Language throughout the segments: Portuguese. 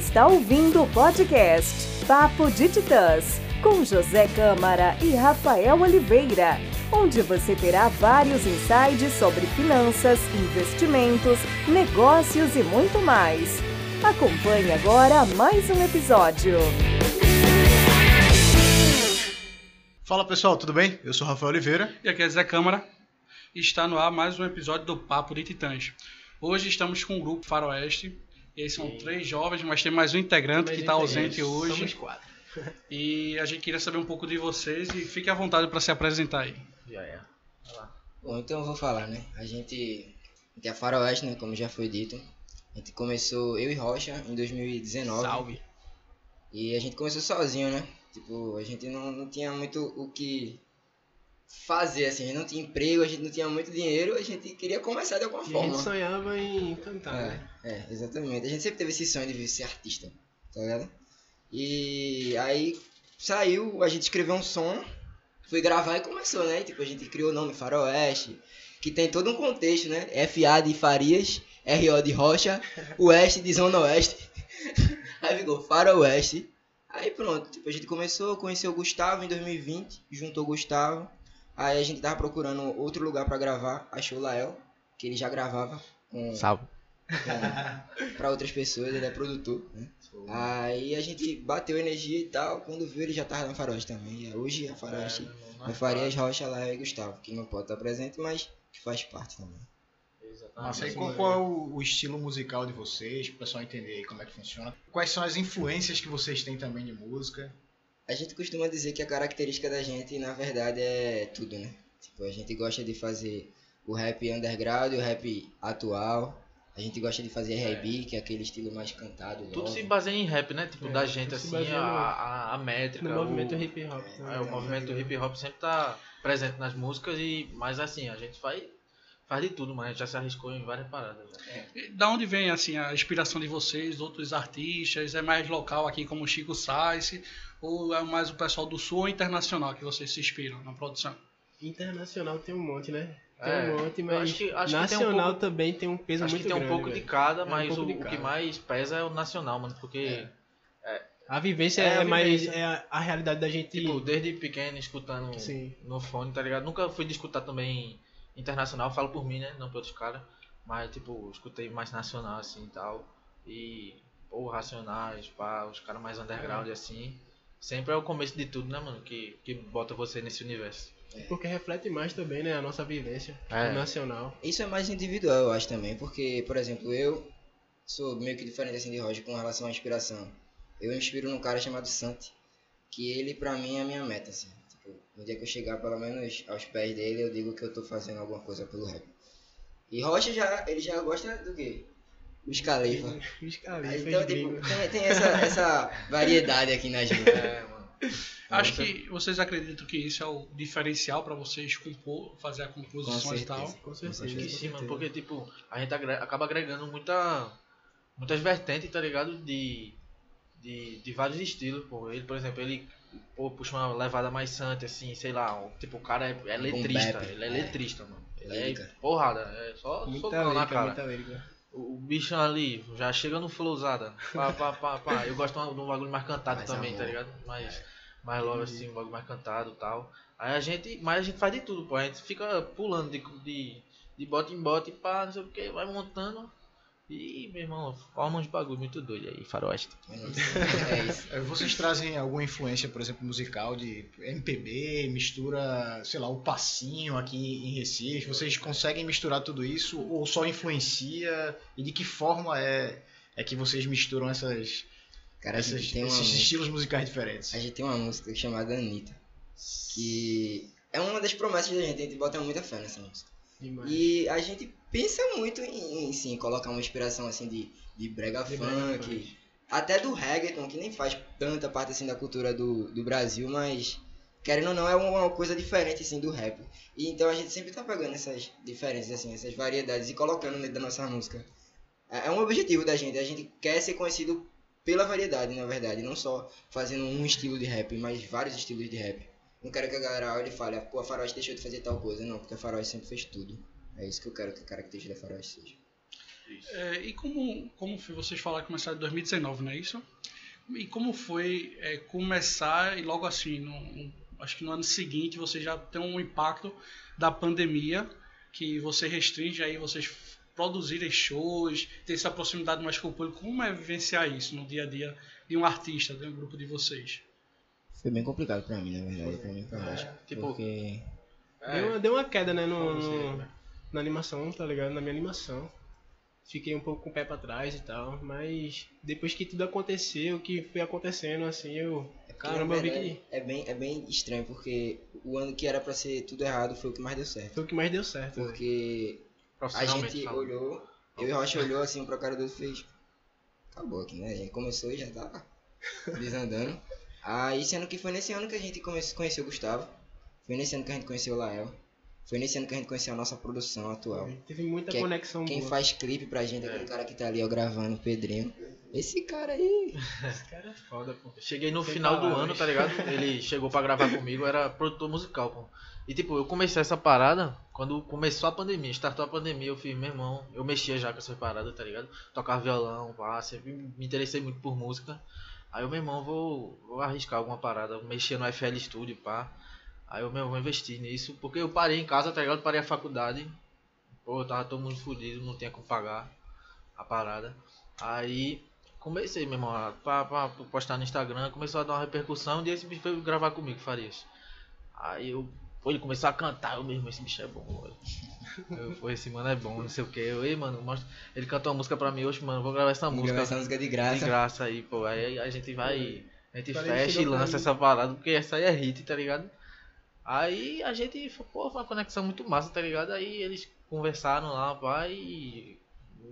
está ouvindo o podcast Papo de Titãs, com José Câmara e Rafael Oliveira, onde você terá vários insights sobre finanças, investimentos, negócios e muito mais. Acompanhe agora mais um episódio. Fala pessoal, tudo bem? Eu sou Rafael Oliveira. E aqui é Zé Câmara. E está no ar mais um episódio do Papo de Titãs. Hoje estamos com o grupo Faroeste. E aí são e... três jovens, mas tem mais um integrante mais que está ausente hoje. Somos quatro. e a gente queria saber um pouco de vocês e fique à vontade para se apresentar aí. Já é. Bom, então eu vou falar, né? A gente, a gente é Faroeste, né? Como já foi dito. A gente começou, eu e Rocha, em 2019. Salve! E a gente começou sozinho, né? Tipo, a gente não, não tinha muito o que fazer, assim, a gente não tinha emprego, a gente não tinha muito dinheiro, a gente queria começar de alguma e forma. A gente sonhava em cantar, é, né? É, exatamente. A gente sempre teve esse sonho de ser artista, tá ligado? E aí saiu, a gente escreveu um som, foi gravar e começou, né? Tipo, a gente criou o nome Faroeste, que tem todo um contexto, né? FA de Farias, RO de Rocha, Oeste de Zona Oeste. aí ficou Faroeste. Aí pronto, tipo, a gente começou, conheceu o Gustavo em 2020, juntou o Gustavo. Aí a gente tava procurando outro lugar para gravar, achou o Lael, que ele já gravava com. Salve. para outras pessoas, ele é produtor, né? Aí a gente bateu energia e tal, quando viu ele já tava na Faroeste também. E hoje a Faroeste é, é Farias, Rocha, Lael e Gustavo, que não pode estar presente, mas que faz parte também. Nossa, aí qual, qual é o, o, estilo musical de vocês, para o pessoal entender como é que funciona? Quais são as influências que vocês têm também de música? A gente costuma dizer que a característica da gente, na verdade, é tudo, né? Tipo, a gente gosta de fazer o rap underground, o rap atual. A gente gosta de fazer é. R&B, que é aquele estilo mais cantado. Tudo se baseia em rap, né? Tipo, é, da gente, assim, a, a, a, métrica. No movimento o, hip hop. É, é, o movimento hip hop sempre tá presente nas músicas, e mas assim, a gente faz faz de tudo, mas já se arriscou em várias paradas. É. Da onde vem assim a inspiração de vocês, outros artistas? É mais local aqui como Chico Sainz ou é mais o pessoal do sul ou internacional que vocês se inspiram na produção? Internacional tem um monte, né? Tem é, um monte, mas acho que, acho nacional um pouco, também tem um peso acho muito grande. Acho que tem um pouco velho. de cada, mas é um o, de o, cada. que mais pesa é o nacional, mano, porque... É. A vivência é, a mais vivência. é a, a, realidade da gente. Tipo, desde pequeno escutando Sim. no fone, tá ligado? Nunca fui de escutar também internacional, falo por mim, né? Não pelos caras. Mas, tipo, escutei mais nacional, assim, e tal. E, pô, Racionais, pá, os caras mais underground, é. assim. Sempre é o começo de tudo, né, mano? Que, que bota você nesse universo. É. Porque reflete mais também, né? A nossa vivência é. nacional. Isso é mais individual, eu acho, também. Porque, por exemplo, eu sou meio que diferente, assim, de Roger com relação à inspiração. Eu me inspiro num cara chamado Santi. Que ele, pra mim, é a minha meta, assim. No dia que eu chegar pelo menos aos pés dele, eu digo que eu tô fazendo alguma coisa pelo rap. E Rocha já, ele já gosta do quê? Os Califa. Os Califa. Então, tipo, tem, tem essa, essa variedade aqui na gente. É, mano. Acho que vocês acreditam que isso é o diferencial para vocês compor, fazer a composição e tal. Com certeza. Acho que sim, mano, porque tipo, a gente acaba agregando muita, muitas vertentes, tá ligado? De, de, de vários estilos, pô. Ele, por exemplo, ele pô, puxa uma levada mais santa, assim, sei lá. Tipo, o cara é, é letrista, ele é, é letrista, mano. Ele é porrada, é só socão na cara. O, o bichão ali já chega no flowzada. Pá, pá, pá, pá. Eu gosto de um bagulho mais cantado mais também, amor. tá ligado? Mais, mais logo assim, um bagulho mais cantado e tal. Aí a gente. Mas a gente faz de tudo, pô. A gente fica pulando de, de, de bote em bote, pá, não sei o que, vai montando. E, meu irmão, forma uns bagulho muito doido aí, faroeste. É isso. É, vocês trazem alguma influência, por exemplo, musical de MPB, mistura, sei lá, o passinho aqui em Recife? Vocês conseguem misturar tudo isso ou só influencia? E de que forma é, é que vocês misturam essas, Cara, essas esses música, estilos musicais diferentes? A gente tem uma música chamada Anitta, que é uma das promessas da gente, a gente bota muita fé nessa música. Demais. E a gente pensa muito em, em sim, colocar uma inspiração assim de, de brega De funk, brega até do reggaeton, que nem faz tanta parte assim da cultura do, do Brasil, mas querendo ou não é uma coisa diferente assim do rap. E então a gente sempre tá pegando essas diferenças assim, essas variedades e colocando dentro da nossa música. É é um objetivo da gente, a gente quer ser conhecido pela variedade, na verdade, não só fazendo um estilo de rap, mas vários estilos de rap. Não quero que a galera olhe e fale, pô, a Faroeste deixou de fazer tal coisa. Não, porque a Faroeste sempre fez tudo. É isso que eu quero que a característica da Faroeste seja. É, e como, como foi, vocês falaram que começaram em 2019, não é isso? E como foi é, começar e logo assim, no, acho que no ano seguinte você já tem um impacto da pandemia que você restringe aí vocês produzirem shows, ter essa proximidade mais com o público. Como é vivenciar isso no dia a dia de um artista, de um grupo de vocês? Foi bem complicado pra mim, na verdade, pra mim pra Rocha. É, tipo- Porque Deu, uma, deu uma queda, né, no, no- sempre. na animação, tá ligado? Na minha animação. Fiquei um pouco com o pé pra trás e tal, mas depois que tudo aconteceu, que foi acontecendo, assim, eu... Caramba, eu vi que é bem, é bem estranho, porque o ano que era pra ser tudo errado foi o que mais deu certo. foi o que mais deu certo. né? Porque a gente falando. olhou, eu e o Rocha olhou assim pra cara do outro e fez. Acabou aqui, né? A gente começou e já tava desandando. Aí sendo que foi nesse ano que a gente conheceu o Gustavo. Foi nesse ano que a gente conheceu o Lael. Foi nesse ano que a gente conheceu a nossa produção atual. Teve muita Que é conexão Quem boa. faz clipe pra gente, aquele cara que tá ali ó, gravando, o Pedrinho. Esse cara aí. Esse cara é foda, pô. Cheguei no Sem final do palavras. ano, tá ligado? Ele chegou pra gravar comigo, era produtor musical, pô. E tipo, eu comecei essa parada quando começou a pandemia, startou a pandemia, eu fiz, meu irmão, eu mexia já com essas paradas, tá ligado? Tocava violão, pá, sempre me interessei muito por música. Aí eu, meu irmão, vou, vou arriscar alguma parada, mexia no FL Studio, pá. Aí eu, meu, vou investir nisso, porque eu parei em casa, tá ligado? Parei a faculdade. Pô, tava todo mundo fudido, não tinha como pagar a parada. Aí comecei, meu irmão, a pra, pra postar no Instagram, começou a dar uma repercussão, e esse bicho veio gravar comigo, Farias. Aí eu, pô, ele começou a cantar, eu mesmo, esse bicho é bom, velho. Eu, pô, esse mano é bom, não sei o que. Eu, ei, mano, mostra... ele cantou uma música pra mim hoje, mano, vou gravar essa Vamos música. gravar essa música de De graça. graça aí, pô. Aí a gente vai. A gente Quando fecha e lança essa parada, porque essa aí é hit, tá ligado? Aí a gente, pô, foi uma conexão muito massa, tá ligado? Aí eles conversaram lá, pai, e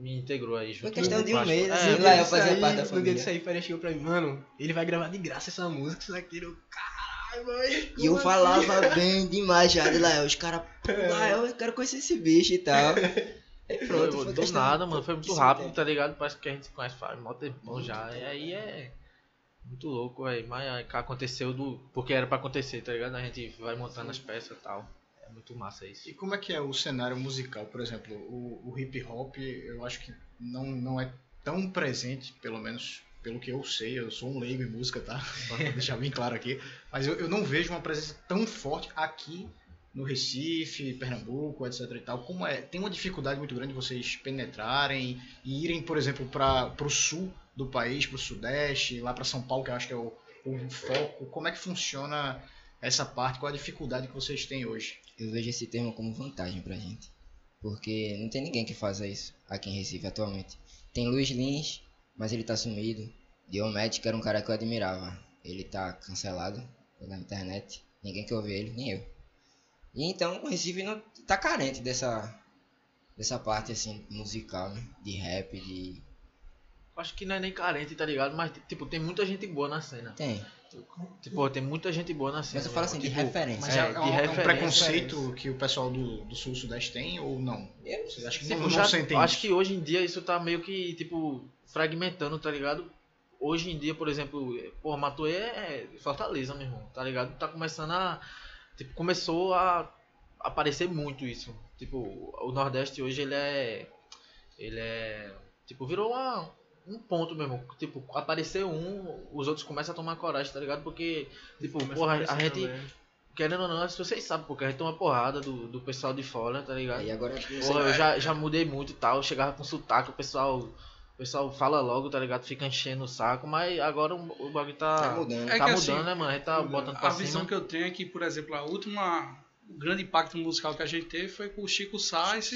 me integrou aí junto. Foi questão de um com o mês, assim, É, lá eu fazia aí- parte da No dia família. disso aí, Faria chegou pra mim, mano, ele vai gravar de graça essa música, isso daqui, eu, caralho, mano. E eu falava bem demais já de Lael. Os caras, pô, Lael, eu quero conhecer esse bicho e tal. Aí pronto, Foi, foi do nada, mano, foi muito rápido, tempo. tá ligado? Parece que a gente se conhece faz mó tempão já. E aí é muito louco, velho. Mas aí aconteceu do. Porque era pra acontecer, tá ligado? A gente vai montando as peças e tal. É muito massa isso. E como é que é o cenário musical? Por exemplo, o, o hip hop, eu acho que não, não é tão presente, pelo menos pelo que eu sei, eu sou um leigo em música, tá? Pra deixar bem claro aqui. Mas eu, eu não vejo uma presença tão forte aqui no Recife, Pernambuco, etc e tal. Como é? Tem uma dificuldade muito grande de vocês penetrarem e irem, por exemplo, para o sul do país, para o sudeste, lá para São Paulo, que eu acho que é o, o foco. Como é que funciona essa parte? Qual a dificuldade que vocês têm hoje? Eu vejo esse termo como vantagem pra gente. Porque não tem ninguém que faça isso aqui em Recife atualmente. Tem Luiz Lins, mas ele tá sumido. Diomed, que era um cara que eu admirava. Ele tá cancelado na internet. Ninguém quer ouvir ele, nem eu. E então o Recife não tá carente dessa dessa parte assim musical, né? De rap, de Acho que não é nem carente, tá ligado? Mas, tipo, tem muita gente boa na cena. tem. Tipo, tem muita gente boa na cena. Mas eu falo assim de. Tipo, referência. Mas É, é, de é um, é um referência. preconceito que o pessoal do, do sul sudeste tem ou não? Eu- Vocês acham que Tipo, não, já- não acho isso? que hoje em dia isso tá meio que, tipo, fragmentando, tá ligado? Hoje em dia, por exemplo, porra, Matuê é Fortaleza, meu irmão, tá ligado? Tá começando a. Tipo, começou a aparecer muito isso. Tipo, o Nordeste hoje ele é. Ele é. Tipo, virou uma, um ponto mesmo. Tipo, apareceu um, os outros começam a tomar coragem, tá ligado? Porque, tipo, Começa porra, a aparecer gente. também. Querendo ou não, vocês sabem, porque a gente toma porrada do, do pessoal de fora, tá ligado? Aí agora você Porra, eu já, já mudei muito e tal. Eu chegava com sotaque, o pessoal. O pessoal fala logo, tá ligado? Fica enchendo o saco, mas agora o, o bagulho tá. tá mudando. É tá mudando, assim, né, mano? A gente tá botando pra a visão cima. que eu tenho é que, por exemplo, a última o grande impacto musical que a gente teve foi com o Chico Sainz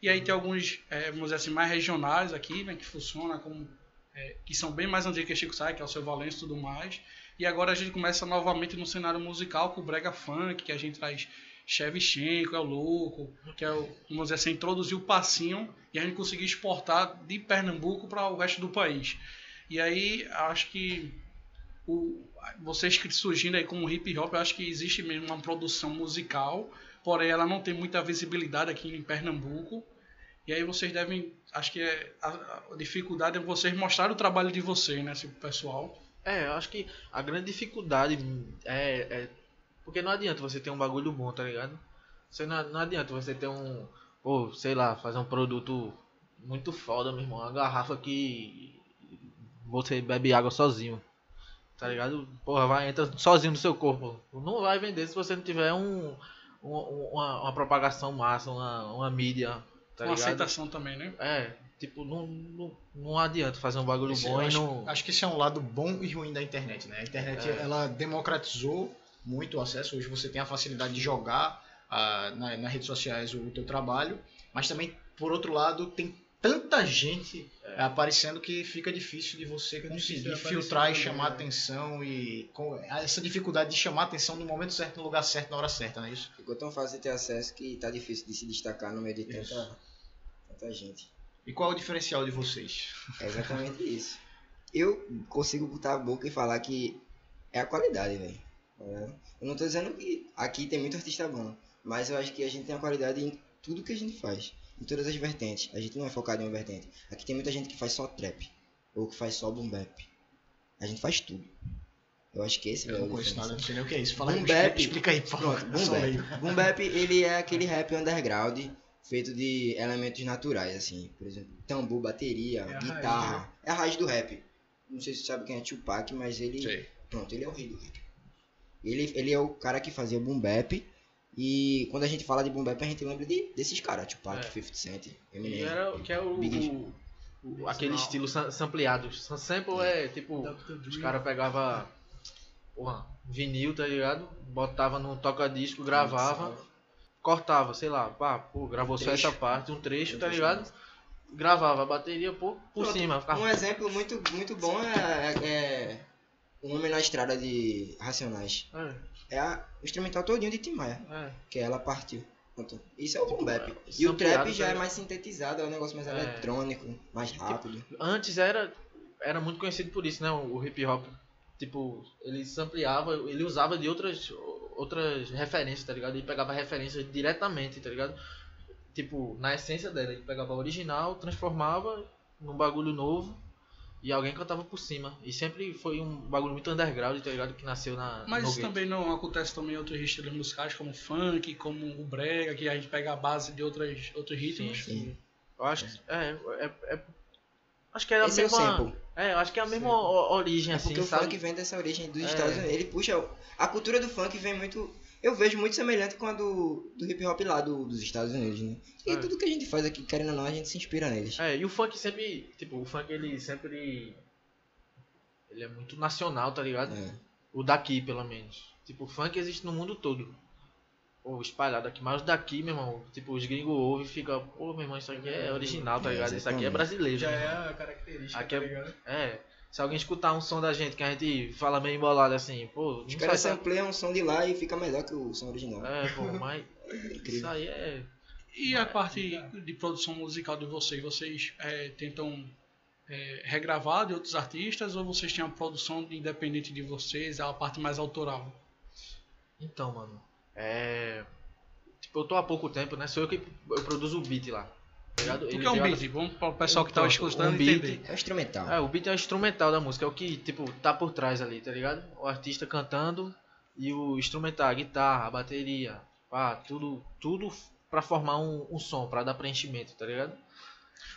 e aí tem alguns, é, vamos dizer assim, mais regionais aqui, né, que funcionam como é, que são bem mais antigos que Chico Sainz, que é o seu Valença e tudo mais. E agora a gente começa novamente no cenário musical com o brega funk, que a gente traz Shevchenko, é o louco, que é o, vamos dizer assim, introduzir o passinho e a gente conseguir exportar de Pernambuco para o resto do país. E aí acho que o, vocês surgindo aí como hip hop, eu acho que existe mesmo uma produção musical, porém ela não tem muita visibilidade aqui em Pernambuco. E aí vocês devem, acho que é, a, a dificuldade é vocês mostrar o trabalho de vocês, né, pessoal. É, eu acho que a grande dificuldade é, é. Porque não adianta você ter um bagulho bom, tá ligado? Você não, não adianta você ter um. Pô, sei lá, fazer um produto muito foda, meu irmão. Uma garrafa que você bebe água sozinho. Tá ligado? Porra, vai, entra sozinho no seu corpo. Não vai vender se você não tiver um, um- uma, uma propagação massa, uma, uma mídia. Tá Uma ligado? aceitação também, né? É, tipo, não, não, não adianta fazer um bagulho Esse- bom eu e acho, não. acho que esse é um lado bom e ruim da internet, né? A internet É. ela democratizou muito o acesso. Hoje você tem a facilidade de jogar ah, na, nas redes sociais o, teu trabalho, mas também, por outro lado, tem tanta gente É. aparecendo que fica difícil de você Fica conseguir filtrar e chamar né? atenção e com essa dificuldade de chamar atenção no momento certo, no lugar certo, na hora certa, não é isso? Ficou tão fácil de ter acesso que tá difícil de se destacar no meio de tanta, tanta gente. E qual é o diferencial de vocês? É exatamente isso. Eu consigo botar a boca e falar que é a qualidade, velho. Ligado? Eu não tô dizendo que aqui tem muito artista bom, mas eu acho que a gente tem a qualidade em tudo que a gente faz. Em todas as vertentes. A gente não é focado em uma vertente. Aqui tem muita gente que faz só trap. Ou que faz só boom bap. A gente faz tudo. Eu acho que esse Eu é o não conheço nada, não sei nem o que é isso. Fala aí, Boom explica, bap. explica aí, por favor. Eu boom bap. Boom bap, ele é aquele rap underground feito de elementos naturais, assim. Por exemplo, tambor, bateria, É a guitarra. raiz, É a raiz do rap. Não sei se você sabe quem é Tupac, mas ele... Sei. Pronto, ele é o rei do rap. Ele, ele é o cara que fazia boom bap. E quando a gente fala de boom bap, a gente lembra de, desses caras. Tupac, É. 50 Cent, Eminem. era, que é o, Big o- o- aquele estilo sam- sampleado. Sam- Sample é tipo. Dr. Os caras pegavam porra, vinil, tá ligado? Botava no toca-disco, gravava, cortava, sei lá, pá, pô, gravou só trecho. essa parte, um trecho, Um tá trecho ligado? Gravava a bateria por, por Pronto, cima. Um exemplo muito, muito bom é, é, O Homem na Estrada de Racionais. É, É a, o instrumental todinho de Tim Maia. é. que ela partiu. Pronto. Isso é o boom bap. é, E o trap já é mais sintetizado, é um negócio mais É. eletrônico, mais rápido. Antes era, era muito conhecido por isso, né? O, hip hop. Tipo, ele sampleava, ele usava de outras, outras referências, tá ligado? Ele pegava referências diretamente, tá ligado? Tipo, na essência dela, ele pegava a original, transformava num bagulho novo e alguém cantava por cima. E sempre foi um bagulho muito underground, tá ligado? Que nasceu na. Mas isso também não acontece também em outros estilos musicais, como o funk, como o brega, que a gente pega a base de outras, outros ritmos. Sim. Eu acho que. É, é, é- acho que é a Esse é o mesma. sample. É, eu acho que é a mesma o- origem, É assim, porque o sabe? funk vem dessa origem dos É. Estados Unidos. Ele puxa. A cultura do funk vem muito. Eu vejo muito semelhante com a do, do hip hop lá do- dos Estados Unidos, né? E É. tudo que a gente faz aqui, querendo ou não, a gente se inspira neles. É, e o funk sempre, tipo, o funk ele sempre ele é muito nacional, tá ligado? É. O daqui, pelo menos. Tipo, o funk existe no mundo todo. Pô, espalhado aqui, mas o daqui, meu irmão, tipo, os gringos ouvem e ficam, pô, meu irmão, isso aqui é original, tá É, ligado? Isso aqui é brasileiro. Já meu é a característica, Aqui tá é- ligado? É. Se alguém escutar um som da gente que a gente fala meio embolado assim, pô, Os caras sai sampleiam um som de lá e fica melhor que o som original. É, pô, mas isso Incrível. aí é. E a parte de produção musical de vocês, vocês é, tentam é, regravar de outros artistas ou vocês têm a produção independente de vocês, a parte mais autoral? Então, mano, é. Tipo, eu tô há pouco tempo, né? Sou eu que eu produzo o beat lá. Tá ligado? O que é um a- beat? Vamos para o pessoal que tá Então, escutando um beat- entender. É um instrumental. É, o beat é o instrumental da música, é o que, tipo, tá por trás ali, tá ligado? O artista cantando e o instrumental, a guitarra, a bateria, pá, tudo, tudo pra formar um, um som, pra dar preenchimento, tá ligado?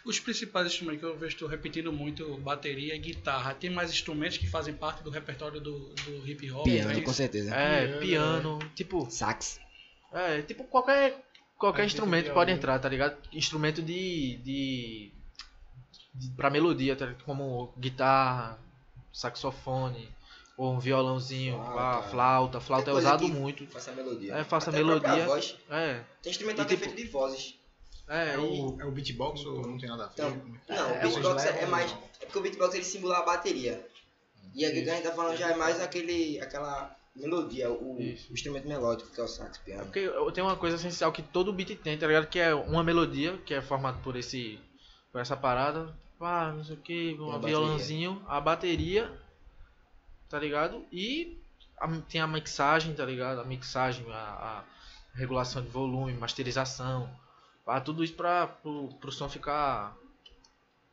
Os principais instrumentos que eu vejo tu repetindo muito, bateria e guitarra. Tem mais instrumentos que fazem parte do repertório do, do hip hop? Piano, é com certeza. É, Piano, piano, tipo, Sax. é, tipo qualquer, qualquer instrumento de pode entrar, tá ligado? Instrumento de, de, de pra melodia, tá ligado? Como guitarra, saxofone, ou um violãozinho, Flauta. pá, flauta, flauta é coisa usado que- muito. Faça a melodia. É, faça a Até a melodia. Voz. É, Tem instrumental E que é tipo- feito de vozes. é, É e- o, é o beatbox ou não tem nada a ver? Então, é que- Não, É, o beatbox é, levam- mais. É porque o beatbox ele simula a bateria. E a gente tá falando já é mais aquele, aquela melodia, o, o instrumento melódico que é o sax, É piano. porque eu tenho uma coisa essencial que todo beat tem, tá ligado? Que é uma melodia, que é formada por esse. por essa parada. Pá, não sei o que, um violãozinho, a bateria, tá ligado? E a- tem a mixagem, tá ligado? A mixagem, a, a regulação de volume, masterização. Pá, tudo isso pra pro, pro som ficar.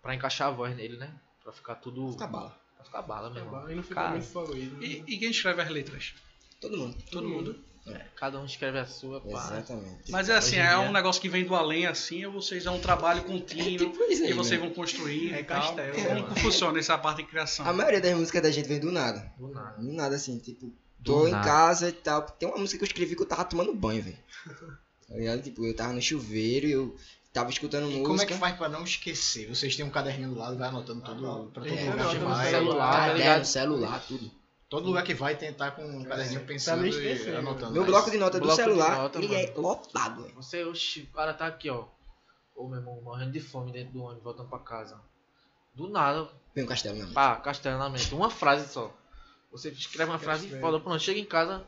pra encaixar a voz nele, né? Pra ficar tudo. Fica bala. Pra ficar bala, meu irmão. E não fica Cara, muito favorito. E, e quem escreve as letras? Todo mundo. Todo mundo? Cada um escreve a sua, pá. Exatamente. Mas é assim, Hoje em é dia- um negócio que vem do além, assim, ou vocês é um trabalho contínuo tipo isso aí, e vocês né? vão construindo É e tal. castelo, Como mano. que funciona essa parte de criação? A maioria das músicas da gente vem do nada. Do nada. Do nada, assim, tipo, Do tô em nada. casa e tal. Tem uma música que eu escrevi que eu tava tomando banho, velho. Tá ligado? Tipo, eu tava no chuveiro e eu tava escutando E música. como é que faz pra não esquecer? Vocês têm um caderninho do lado, vai anotando tudo pra todo É, lugar que vai. celular. tá Caderno, celular, tudo. Todo lugar que vai tentar com um caderninho pensando não e né? anotando. Meu bloco de nota do celular, nota, ele mano. é lotado. Você, oxi, o cara tá aqui, ó. Ô, meu irmão, morrendo de fome dentro do ônibus, voltando pra casa. Do nada, Vem um castelo na mente. pá, castelo na mente. Uma frase só. Você escreve uma frase e fala, pronto, chega em casa.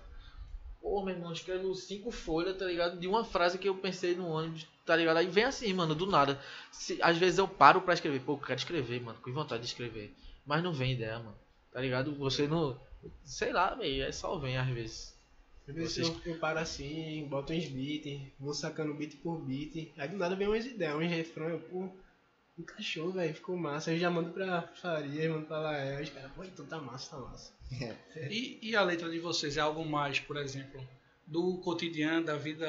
Ô, meu irmão, escreve cinco folhas, tá ligado? De uma frase que eu pensei no ônibus, tá ligado? Aí vem assim, mano, do nada. Se, às vezes eu paro pra escrever. Pô, eu quero escrever, mano, com vontade de escrever. Mas não vem ideia, mano. Tá ligado? Você não. Sei lá, velho, é só vem às vezes. Às vezes Vocês- eu, eu paro assim, boto uns beats, vou sacando beat por beat. Aí do nada vem umas ideias, uns refrões, eu, pô, encaixou, velho, ficou massa. Aí eu já mando pra Faria, mando pra Lael, os caras, pô, então tá massa, tá massa. E, e a letra de vocês é algo mais, por exemplo, do cotidiano, da vida,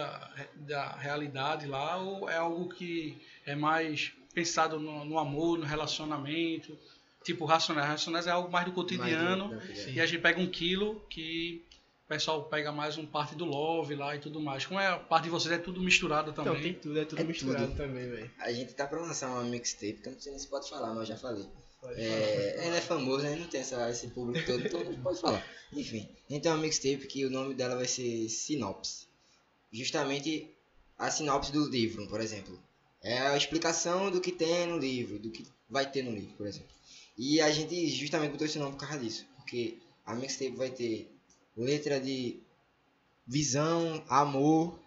da realidade lá, ou é algo que é mais pensado no, no amor, no relacionamento? Tipo, Racionais. Racionais é algo mais do cotidiano. Mais do- E a gente pega um quilo que o pessoal pega mais um parte do love lá e tudo mais. Como é a parte de vocês é tudo misturado também. Então tem tudo, é tudo É misturado tudo. também, velho. A gente tá pra lançar uma mixtape, que eu não sei nem se pode falar, mas eu já falei. É, ele é famoso, né? Não tem essa, esse público todo, então pode falar. Enfim, gente tem uma mixtape que o nome dela vai ser Sinopse. Justamente a sinopse do livro, por exemplo. É a explicação do que tem no livro, do que vai ter no livro, por exemplo. E a gente justamente botou esse nome por causa disso. Porque a mixtape vai ter letra de visão, amor,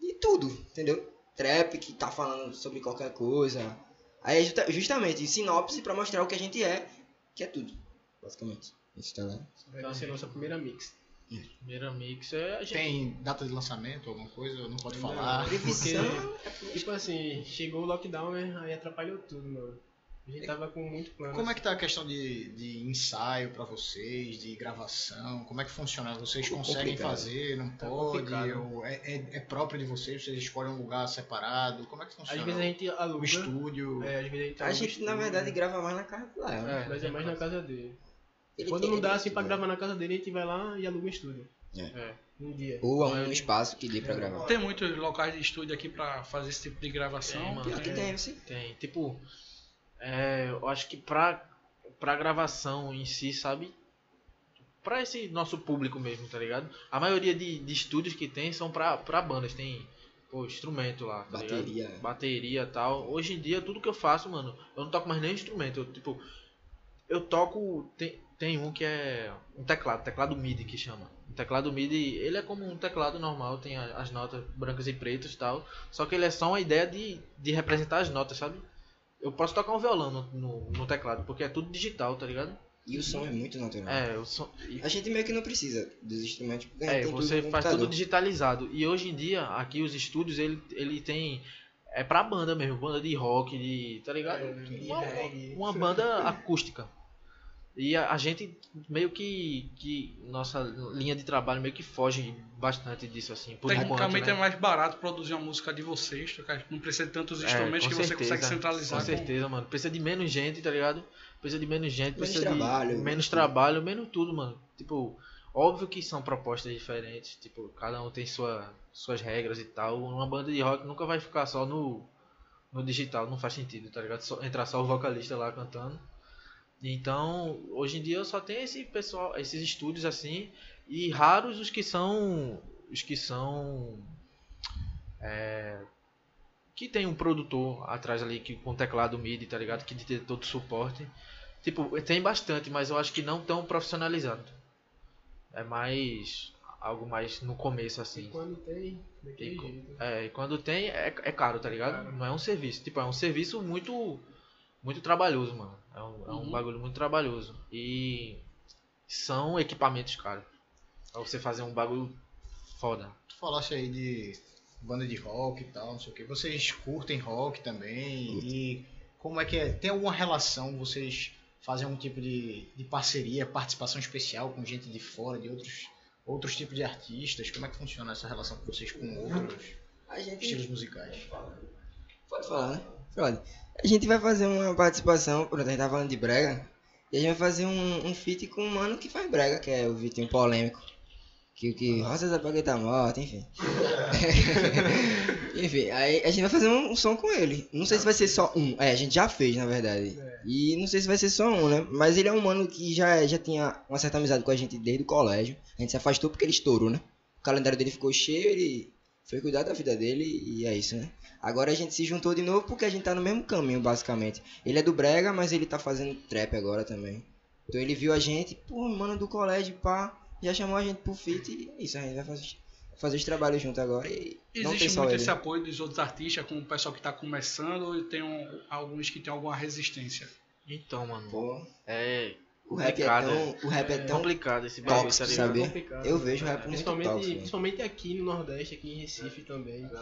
de tudo, entendeu? Trap que tá falando sobre qualquer coisa. Aí é justa- justamente sinopse pra mostrar o que a gente é, que é tudo, basicamente. Isso tá lá. Vai ser a nossa primeira mix. Primeira mix é a gente. Tem data de lançamento, alguma coisa? Não pode falar. Previsão. Tipo assim, chegou o lockdown, né? Aí atrapalhou tudo, mano. A gente tava com muito plano. Como é que tá a questão de, de ensaio pra vocês, de gravação? Como é que funciona? Vocês conseguem complicado. fazer? Não Tá pode? é, é, é próprio de vocês? Vocês escolhem um lugar separado? Como é que funciona? Às vezes a gente O aluga. estúdio. É, às vezes a gente, A gente, na verdade, grava mais na casa do Léo. É. Mas é mais na casa dele. Ele Quando não dá assim pra tudo. gravar na casa dele, a gente vai lá e aluga um estúdio. É. Um dia. Ou um espaço que dê pra gravar. Tem muitos locais de estúdio aqui pra fazer esse tipo de gravação. Tem, mano. Pior que tem, você. Tem, tipo, é, eu acho que pra, pra gravação em si, sabe? Pra esse nosso público mesmo, tá ligado? A maioria de, de estúdios que tem são pra, pra bandas, tem pô, instrumento lá, tá ligado? Bateria. Bateria e tal. Hoje em dia, tudo que eu faço, mano, eu não toco mais nem instrumento. Eu, tipo, eu toco. Tem, tem um que é um teclado, teclado MIDI que chama. O teclado MIDI, ele é como um teclado normal, tem as notas brancas e pretas e tal. Só que ele é só uma ideia de, de representar as notas, sabe? Eu posso tocar um violão no, no, no teclado, porque é tudo digital, tá ligado? E o som é muito natural. É, sou. e- A gente meio que não precisa dos instrumentos, porque é, tem tudo você no faz computador. tudo digitalizado. E hoje em dia, aqui os estúdios, ele, ele tem. É pra banda mesmo, banda de rock, de. Tá ligado? É, uma, uma banda acústica. E a, a gente meio que, que. Nossa linha de trabalho meio que foge bastante disso, assim. Por Tecnicamente enquanto, né? é mais barato produzir uma música de vocês, tocar- não precisa de tantos instrumentos É, que com você certeza, consegue centralizar. Com com- certeza, mano. Precisa de menos gente, tá ligado? Precisa de menos gente, Menos precisa trabalho, de menos menos trabalho, menos tudo, mano. Tipo, óbvio que são propostas diferentes, tipo, cada um tem sua, suas regras e tal. Uma banda de rock nunca vai ficar só no, no digital, não faz sentido, tá ligado? Só, entrar só o vocalista lá cantando. Então, hoje em dia só tenho esse pessoal, esses estúdios assim, e raros os que são os que são é, que tem um produtor atrás ali que com teclado MIDI, tá ligado? Que tem todo o suporte. Tipo, tem bastante, mas eu acho que não tão profissionalizado. É mais algo mais no começo E assim. quando tem, E jeito. É, e quando tem é, é caro, tá ligado? Não é um serviço, tipo, é um serviço muito muito trabalhoso, mano. É um, é um Uhum. bagulho muito trabalhoso. E são equipamentos caros. Pra você fazer um bagulho foda. Tu falaste aí de banda de rock e tal, não sei o que. Vocês curtem rock também? E como é que é? Tem alguma relação? Vocês fazem algum tipo de, de parceria, participação especial com gente de fora, de outros outros tipos de artistas? Como é que funciona essa relação com vocês com outros A gente estilos musicais? Pode falar, né? Pode. A gente vai fazer uma participação, pronto, a gente tá falando de brega, e a gente vai fazer um, um feat com um mano que faz brega, que é o Vitinho Polêmico. Que o que Rosas da Pagueta tá morta, enfim. enfim, aí a gente vai fazer um, um som com ele. Não sei se vai ser só um. É, a gente já fez, na verdade. E não sei se vai ser só um, né? Mas ele é um mano que já, já tinha uma certa amizade com a gente desde o colégio. A gente se afastou porque ele estourou, né? O calendário dele ficou cheio, ele foi cuidar da vida dele e é isso, né? Agora a gente se juntou de novo porque a gente tá no mesmo caminho, basicamente. Ele é do Brega, mas ele tá fazendo trap agora também. Então ele viu a gente, pô, mano do colégio, pá, já chamou a gente pro feat e é isso, a gente vai fazer, fazer os trabalhos junto agora e não tem Existe muito ele. esse apoio dos outros artistas, com o pessoal que está começando, ou tem um- alguns que tem alguma resistência? Então, mano, Pô, é o rap é complicado, tão, o rap é tão complicado esse bagulho, tóxico, tá ligado? sabe? É complicado. Eu vejo o rap muito principalmente, tóxico. principalmente aqui no Nordeste, aqui em Recife também. que-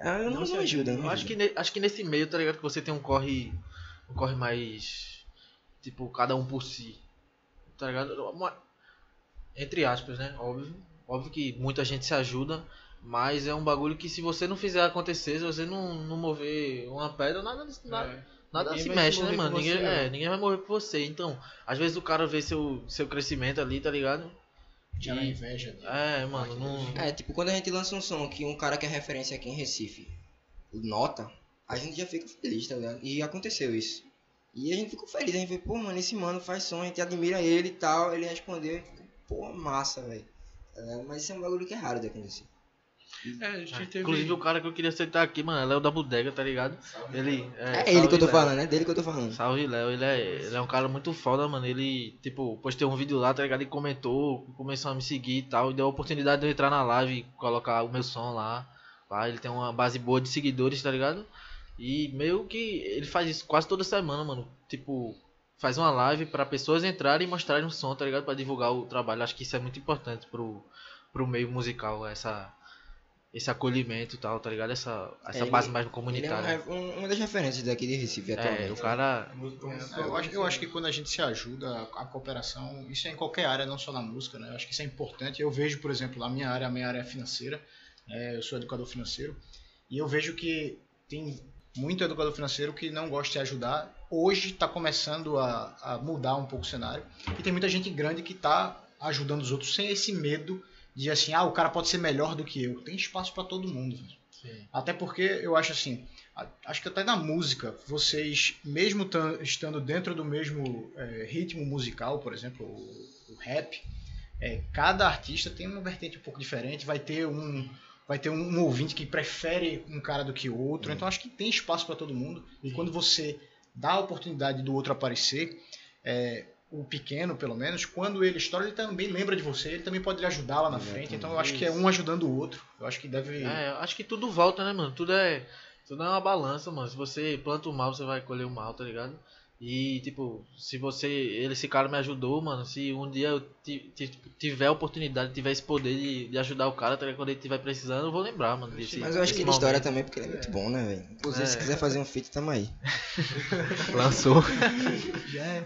Ah, não, Não não, se ajuda, não acho ajuda. que, acho que nesse meio, tá ligado? Que você tem um corre. Um corre mais. Tipo, cada um por si. Tá ligado? Uma- entre aspas, né? Óbvio. Óbvio que muita gente se ajuda. Mas é um bagulho que se você não fizer acontecer, se você não, não mover uma pedra, nada, nada, É. nada Ninguém se mexe, né, mano? Ninguém, você, é, ninguém vai mover por você. Então, às vezes o cara vê seu, seu crescimento ali, tá ligado? Gera E- inveja dele. É, mano, não. É, tipo, quando a gente lança um som que um cara que é referência aqui em Recife nota, a gente já fica feliz, tá ligado? E aconteceu isso. E a gente ficou feliz, a gente vê, pô, mano, esse mano faz som, a gente admira ele e tal. Ele respondeu, e fica, pô, massa, velho. Tá? Mas isso é um bagulho que é raro de acontecer. É, a gente teve. Inclusive o cara que eu queria aceitar aqui, mano, é Léo da Bodega, tá ligado? Ele. É, ele que eu tô salve, Léo. falando, é dele que eu tô falando. Salve Léo, ele é, ele é um cara muito foda, mano. Ele, tipo, postei um vídeo lá, tá ligado? Ele comentou, começou a me seguir e tal. E deu a oportunidade de eu entrar na live e colocar o meu som lá. lá. Ele tem uma base boa de seguidores, tá ligado? E meio que ele faz isso quase toda semana, mano. Tipo, faz uma live pra pessoas entrarem e mostrarem o som, tá ligado? Pra divulgar o trabalho. Acho que isso é muito importante pro, pro meio musical, essa. Esse acolhimento e tal, tá ligado? Essa, essa Ele- base mais Ele é um comunitária. um- uma das referências daqui de Recife É, atualmente. o cara. É, Eu acho, eu acho que quando a gente se ajuda, a cooperação, isso é em qualquer área, não só na música, né? Eu acho que isso é importante. Eu vejo, por exemplo, a minha área, a minha área é financeira, né? eu sou educador financeiro, e eu vejo que tem muito educador financeiro que não gosta de ajudar. Hoje está começando a, a mudar um pouco o cenário, e tem muita gente grande que está ajudando os outros sem esse medo de assim, ah, o cara pode ser melhor do que eu. Tem espaço para todo mundo. Até porque eu acho assim, acho que até na música, vocês, mesmo tan- estando dentro do mesmo é, ritmo musical, por exemplo, o, o rap, é, cada artista tem uma vertente um pouco diferente, vai ter um vai ter um, um ouvinte que prefere um cara do que o outro, então acho que tem espaço para todo mundo. E quando você dá a oportunidade do outro aparecer, é, o pequeno, pelo menos, quando ele estoura, ele também lembra de você, ele também pode lhe ajudar lá na frente. Então eu acho que é um ajudando o outro. Eu acho que deve. É, eu acho que tudo volta, né, mano? Tudo é. Tudo é uma balança, mano. Se você planta o mal, você vai colher o mal, tá ligado? E, tipo, se você. Ele, esse cara me ajudou, mano. Se um dia eu ti- ti- tiver a oportunidade, tiver esse poder de, de ajudar o cara, tá ligado? Quando ele estiver precisando, eu vou lembrar, mano. Desse, Mas eu acho que ele estoura também porque ele é muito bom, né, velho? Inclusive, se É. quiser fazer um feat, tamo aí. Lançou. Já é.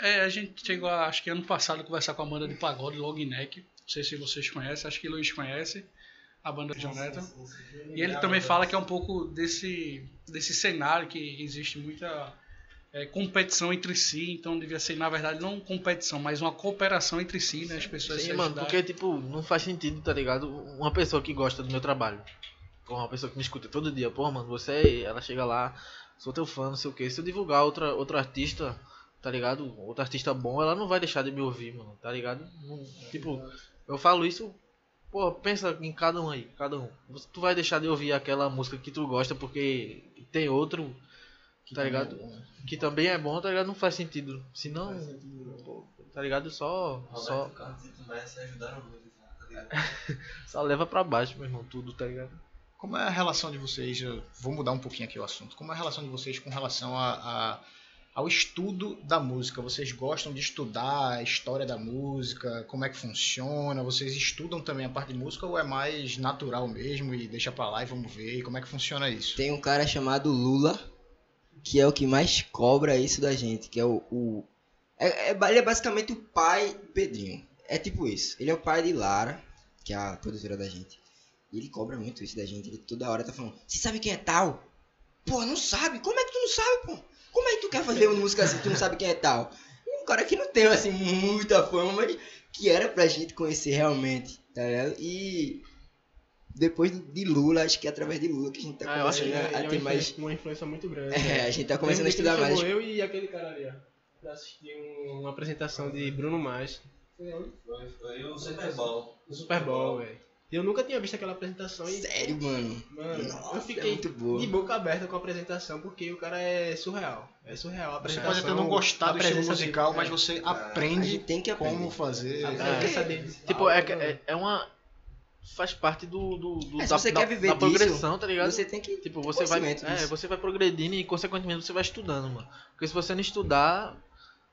É, a gente chegou, a, acho que ano passado, a conversar com a banda de pagode, Logneck. Não sei se vocês conhecem, acho que Luiz conhece, a banda de Jonathan. E ele também fala que é um pouco desse, desse cenário que existe muita é, competição entre si, então devia ser, na verdade, não competição, mas uma cooperação entre si, né? As pessoas Sim, se mano, ajudarem. porque, tipo, não faz sentido, tá ligado? Uma pessoa que gosta do meu trabalho. Porra, uma pessoa que me escuta todo dia, porra, mano, você, ela chega lá, sou teu fã, não sei o que. Se eu divulgar outra, outro artista, tá ligado? Outro artista bom, ela não vai deixar de me ouvir, mano, tá ligado? Não- tipo, eu falo isso, porra, pensa em cada um aí, cada um. Tu vai deixar de ouvir aquela música que tu gosta porque tem outro, tá ligado? Que também é bom, tá ligado? Não faz sentido. Senão, pô, tá ligado? Só, só, só leva pra baixo, meu irmão, tudo, tá ligado? Como é a relação de vocês? eu Vou mudar um pouquinho aqui o assunto. Como é a relação de vocês com relação a, a- ao estudo da música? Vocês gostam de estudar a história da música? Como é que funciona? Vocês estudam também a parte de música ou é mais natural mesmo e deixa pra lá e vamos ver? Como é que funciona isso? Tem um cara chamado Lula, que é o que mais cobra isso da gente, que é o. o- é, é- ele é basicamente o pai Pedrinho. é tipo isso. Ele é o pai de Lara, que é a produtora da gente. E ele cobra muito isso da gente. Ele toda hora tá falando, você sabe quem é tal? Pô, não sabe? Como é que tu não sabe, pô? Como é que tu quer fazer uma música assim, tu não sabe quem é tal? Um cara que não tem, assim, muita fama, mas que era pra gente conhecer realmente, tá ligado? E depois de Lula, acho que é através de Lula que a gente tá Ah, começando a ele é ter mais... uma influência muito grande. É, a gente tá começando a estudar mais. eu e aquele cara ali, ó. Pra assistir um- uma apresentação de Bruno Mars. Foi? Foi, foi o Super Bowl. No Super Bowl, velho. Eu nunca tinha visto aquela apresentação e. Sério, mano. Mano, Nossa, eu é fiquei muito boa. de boca aberta com a apresentação, porque o cara é surreal. É surreal. A Você apresentação, pode até não gostar do estilo musical, dele, mas é. você A aprende tem que aprender. como fazer. A É. Tipo, é, é, é uma. Faz parte do. do, do É, se da, você da, quer viver da disso, progressão, tá ligado? Você tem que. Tipo, você vai, é, você vai progredindo e consequentemente você vai estudando, mano. Porque se você não estudar,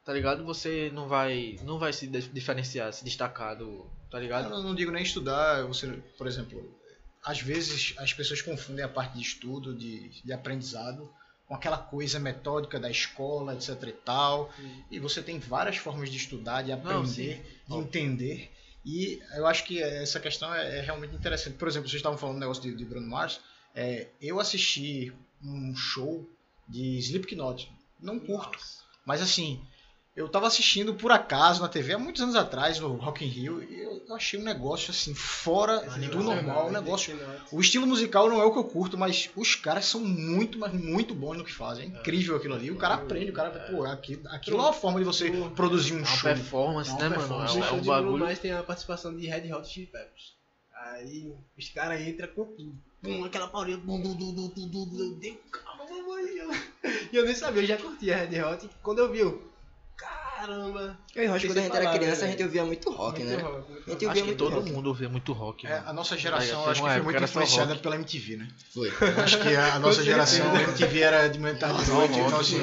tá ligado? Você não vai, não vai se dif- diferenciar, se destacar do, tá ligado? Eu não digo nem estudar, você, por exemplo, às vezes as pessoas confundem a parte de estudo, de, de aprendizado, com aquela coisa metódica da escola, etc e tal. E você tem várias formas de estudar, de Não, aprender, de Ó. entender. E eu acho que essa questão é, é realmente interessante. Por exemplo, vocês estavam falando do negócio de, de Bruno Mars. É, eu assisti um show de Slipknot. Não curto, mas assim, eu tava assistindo por acaso na TV há muitos anos atrás, no Rock in Rio, e eu, achei um negócio assim, fora do normal, um negócio... O estilo musical não é o que eu curto, mas os caras são muito, mas muito bons no que fazem. É incrível aquilo ali. O cara aprende, o cara, pô, aquilo, aquilo é uma forma de você produzir um É uma show. performance, É uma né, mano? performance. É, um- é show um bagulho. Mars tem a participação de Red Hot Chili Peppers. Aí os caras entram com tudo. Pum, aquela paulinha. Bum, bum, bum, bum, bum, bum, bum. Eu dei calma, mano. E eu, nem sabia, eu já curtia Red Hot. Quando eu vi, eu. Caramba. Eu e Rocha, Sem quando a gente era criança, a gente ouvia muito rock, Muito né? rock, muito A gente ouvia Acho que todo rock. mundo ouvia muito rock, É, mano. a nossa geração, acho que foi muito que influenciada pela MTV, né? Foi. Acho que a, nossa geração, a MTV era de manhã tarde de noite, então assim,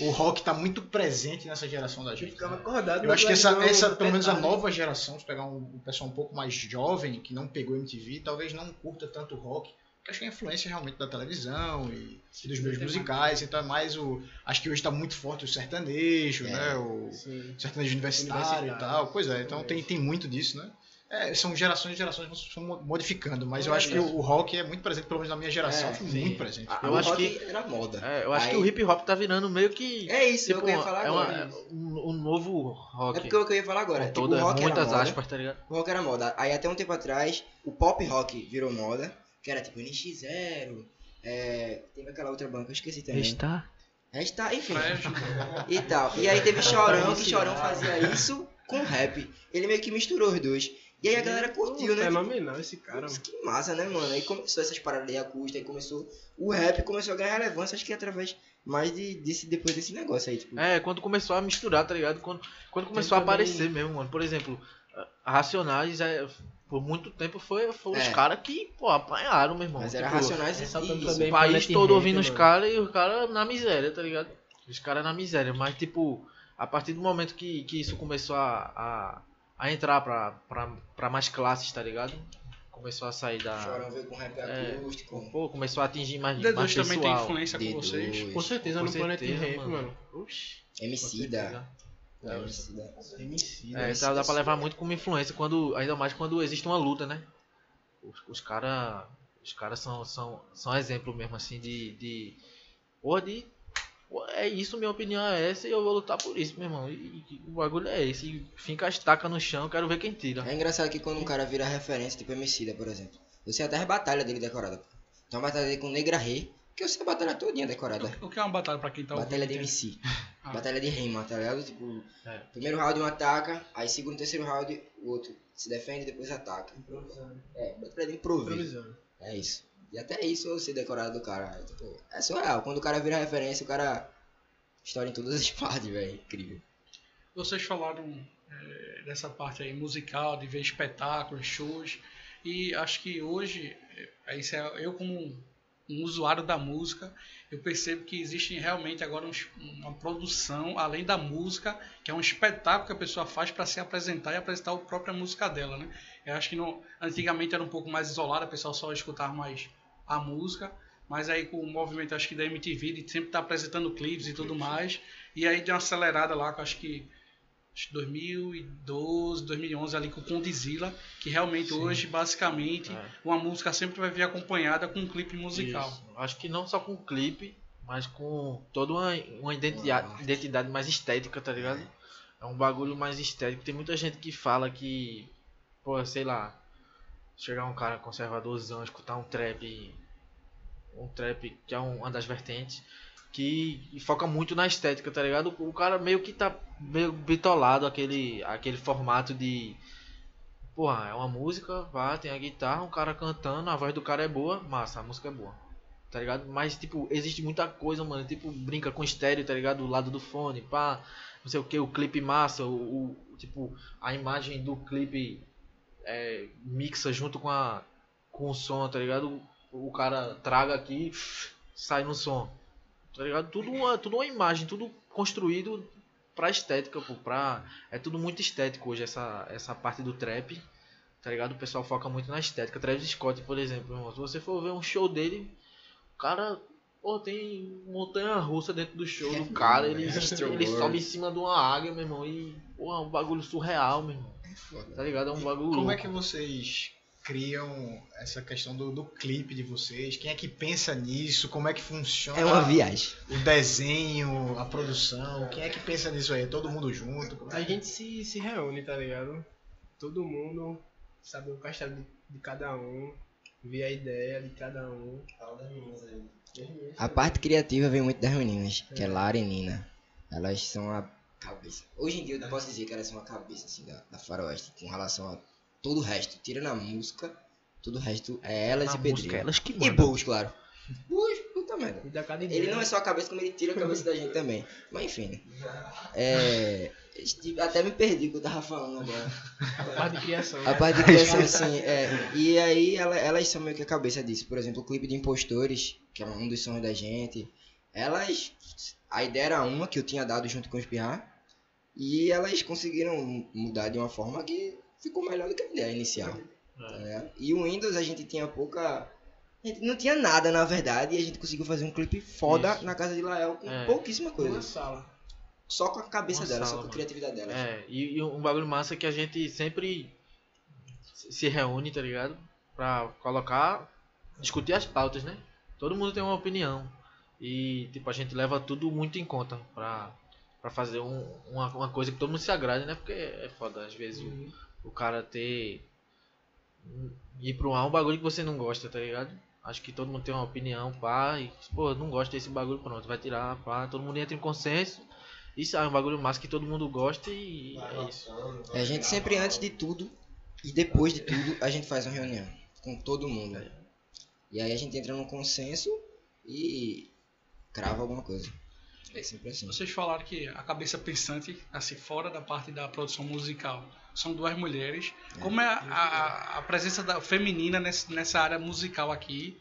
o rock tá muito presente nessa geração da gente. ficava né? acordado. Eu acho que essa, essa pelo menos a nova geração, se pegar um, um pessoal um pouco mais jovem, que não pegou MTV, talvez não curta tanto rock, acho que é a influência realmente da televisão e, e dos meios musicais, então é mais o. Acho que hoje tá muito forte o sertanejo, É. né? O Sim. sertanejo universitário, Universitário. e tal. Pois é, então tem, tem muito disso, né? É, são gerações e gerações que vão mo- modificando, mas eu acho que o, o rock é muito presente, pelo menos na minha geração, É, foi sim. muito presente. Eu o acho rock que- era moda. É, eu acho Aí- que o hip hop tá virando meio que. É isso, é o tipo, que eu ia falar é uma- agora. um, um novo rock. É porque é o que eu ia falar agora. Tipo, toda, o rock era muitas moda. aspas, tá ligado? O rock era moda. Aí até um tempo atrás, o pop rock virou moda, que era tipo NX0, é, teve aquela outra banca, eu esqueci também. Está. Resta, enfim. E tal. E aí teve Chorão, que Chorão fazia isso com rap. Ele meio que misturou os dois. E aí a galera curtiu, né? Fenomenal esse cara, Putz, mano. que massa, né, mano? Aí começou essas paradas de acústica, aí começou. O rap começou a ganhar relevância, acho que através mais de, desse, depois desse negócio aí, tipo. É, quando começou a misturar, tá ligado? Quando, quando começou a também- aparecer mesmo, mano. Por exemplo, Racionais, é, por muito tempo, foi, foi os É. caras que, pô, apanharam, meu irmão. Mas era Tipo, racionais e ressaltando isso. também O país Planet todo ouvindo os caras e os caras na miséria, tá ligado? Os caras na miséria. Mas, tipo, a partir do momento que, que isso começou a, a, a entrar pra, pra, pra mais classes, tá ligado? Começou a sair da. Chorão veio com rap É. acústico. Pô, começou a atingir mais, D2 mais também tem pessoal. influência com D2. vocês. Com certeza Com no Planet certeza, Ramp, mano. mano. Oxi. MC da. certeza. É, MC da. MC, É, né? dá, dá pra levar muito como influência, quando, ainda mais quando existe uma luta, né? Os, os caras os cara são, são, são exemplo mesmo, assim, de. de porra, de. É isso, minha opinião é essa e eu vou lutar por isso, meu irmão. E, e o bagulho é esse. E fica as tacas no chão, quero ver quem tira. É engraçado que quando um cara vira referência, tipo MC por exemplo. Eu sei até as batalhas dele decoradas. Tem uma batalha dele com Negra Rei, que eu sei a batalha todinha decorada. O que é uma batalha pra quem tá ouvindo? Batalha de MC. Ah. Batalha de rima, tá ligado? Tipo, É. primeiro round um ataca, aí segundo, terceiro round o outro se defende e depois ataca. É, batalha de improviso. Improvisando. É isso. E até isso eu sei decorado do cara. Tipo, é surreal. Quando o cara vira referência, o cara estoura em todas as partes, velho. Incrível. Vocês falaram é, dessa parte aí musical, de ver espetáculos, shows. E acho que hoje, é, isso é, eu como um, um usuário da música, eu percebo que existe realmente agora uns- uma produção, além da música, que é um espetáculo que a pessoa faz para se apresentar e apresentar a própria música dela, né? Eu acho que não, antigamente era um pouco mais isolado, a pessoa só escutava mais a música, mas aí com o movimento acho que da MTV, de sempre estar apresentando clipes e tudo mais, e aí deu uma acelerada lá, que eu acho que acho que 2012, 2011 ali com o Condizila, que realmente hoje, basicamente, É. uma música sempre vai vir acompanhada com um clipe musical. Isso. Acho que não só com clipe, mas com toda uma, uma identidade, identidade mais estética, tá ligado? É um bagulho mais estético. Tem muita gente que fala que, pô, sei lá, chegar um cara conservadorzão, escutar um trap, um trap que é um- uma das vertentes, que foca muito na estética, tá ligado? O cara meio que tá meio bitolado aquele, aquele formato de. Porra, é uma música, vá, tem a guitarra, um cara cantando, a voz do cara é boa, massa, a música é boa. Tá ligado? Mas, tipo, existe muita coisa, mano. Tipo, brinca com estéreo, tá ligado? Do lado do fone, pá. Não sei o que, o clipe massa, o, o- tipo, a imagem do clipe é, mixa junto com a com o som, tá ligado? O, o cara traga aqui, sai no som. Tá ligado? Tudo uma, tudo uma imagem, tudo construído pra estética, pô, pra... É tudo muito estético hoje, essa, essa parte do trap, tá ligado? O pessoal foca muito na estética. Travis Scott, por exemplo, irmão, se você for ver um show dele, o cara, pô, tem montanha russa dentro do show do cara, ele, ele sobe em cima de uma águia, meu irmão, e, pô, é um bagulho surreal, meu irmão, tá ligado? É um bagulho Como é que vocês criam essa questão do, do clipe de vocês? Quem é que pensa nisso? Como é que funciona É uma viagem. o desenho, a produção? Quem é que pensa nisso aí? Todo mundo junto? Como é A que- gente se, se reúne, tá ligado? Todo mundo sabe o castelo de, de cada um, vê a ideia de cada um. Fala das meninas aí. A parte criativa vem muito das meninas, que é Lara e Nina. Elas são a cabeça. Hoje em dia eu posso dizer que elas são a cabeça assim, da, da Faroeste, com relação a todo o resto. Tirando a música, todo o resto é elas Na e música, Pedrinho. elas que E mandam. Bulls, claro. Bulls, puta merda. Ele não é só a cabeça, como ele tira a cabeça da gente também. Mas enfim, né? É. Até me perdi o que eu tava falando agora. a parte de criação. A parte de criação, assim, é. E aí ela- elas são meio que a cabeça disso. Por exemplo, o clipe de Impostores, que é um dos sonhos da gente. Elas. A ideia era uma que eu tinha dado junto com o Espirrar. E elas conseguiram mudar de uma forma que ficou melhor do que a ideia inicial. tá ligado? E o Windows a gente tinha pouca. A gente não tinha nada, na verdade, e a gente conseguiu fazer um clipe foda Isso. na casa de Lael com É. pouquíssima Uma coisa. sala. Só com a cabeça Uma dela, sala, só com a mano. criatividade dela. É, e, e um bagulho massa é que a gente sempre se reúne, tá ligado? Pra colocar, discutir as pautas, né? Todo mundo tem uma opinião. E, tipo, a gente leva tudo muito em conta pra, pra fazer um- uma, uma coisa que todo mundo se agrade, né? Porque é foda, às vezes, o, o cara ter. ir pro ar um bagulho que você não gosta, tá ligado? Acho que todo mundo tem uma opinião, pá, e, pô, não gosta desse bagulho, pronto, vai tirar, pá, todo mundo entra em consenso. Isso é um bagulho massa que todo mundo gosta e é isso. A gente sempre, antes de tudo e depois de tudo, a gente faz uma reunião com todo mundo. E aí a gente entra num consenso e crava alguma coisa. É sempre assim. Vocês falaram que a cabeça pensante, assim, fora da parte da produção musical, são duas mulheres. Como é a, a- a presença da feminina nessa, nessa área musical aqui?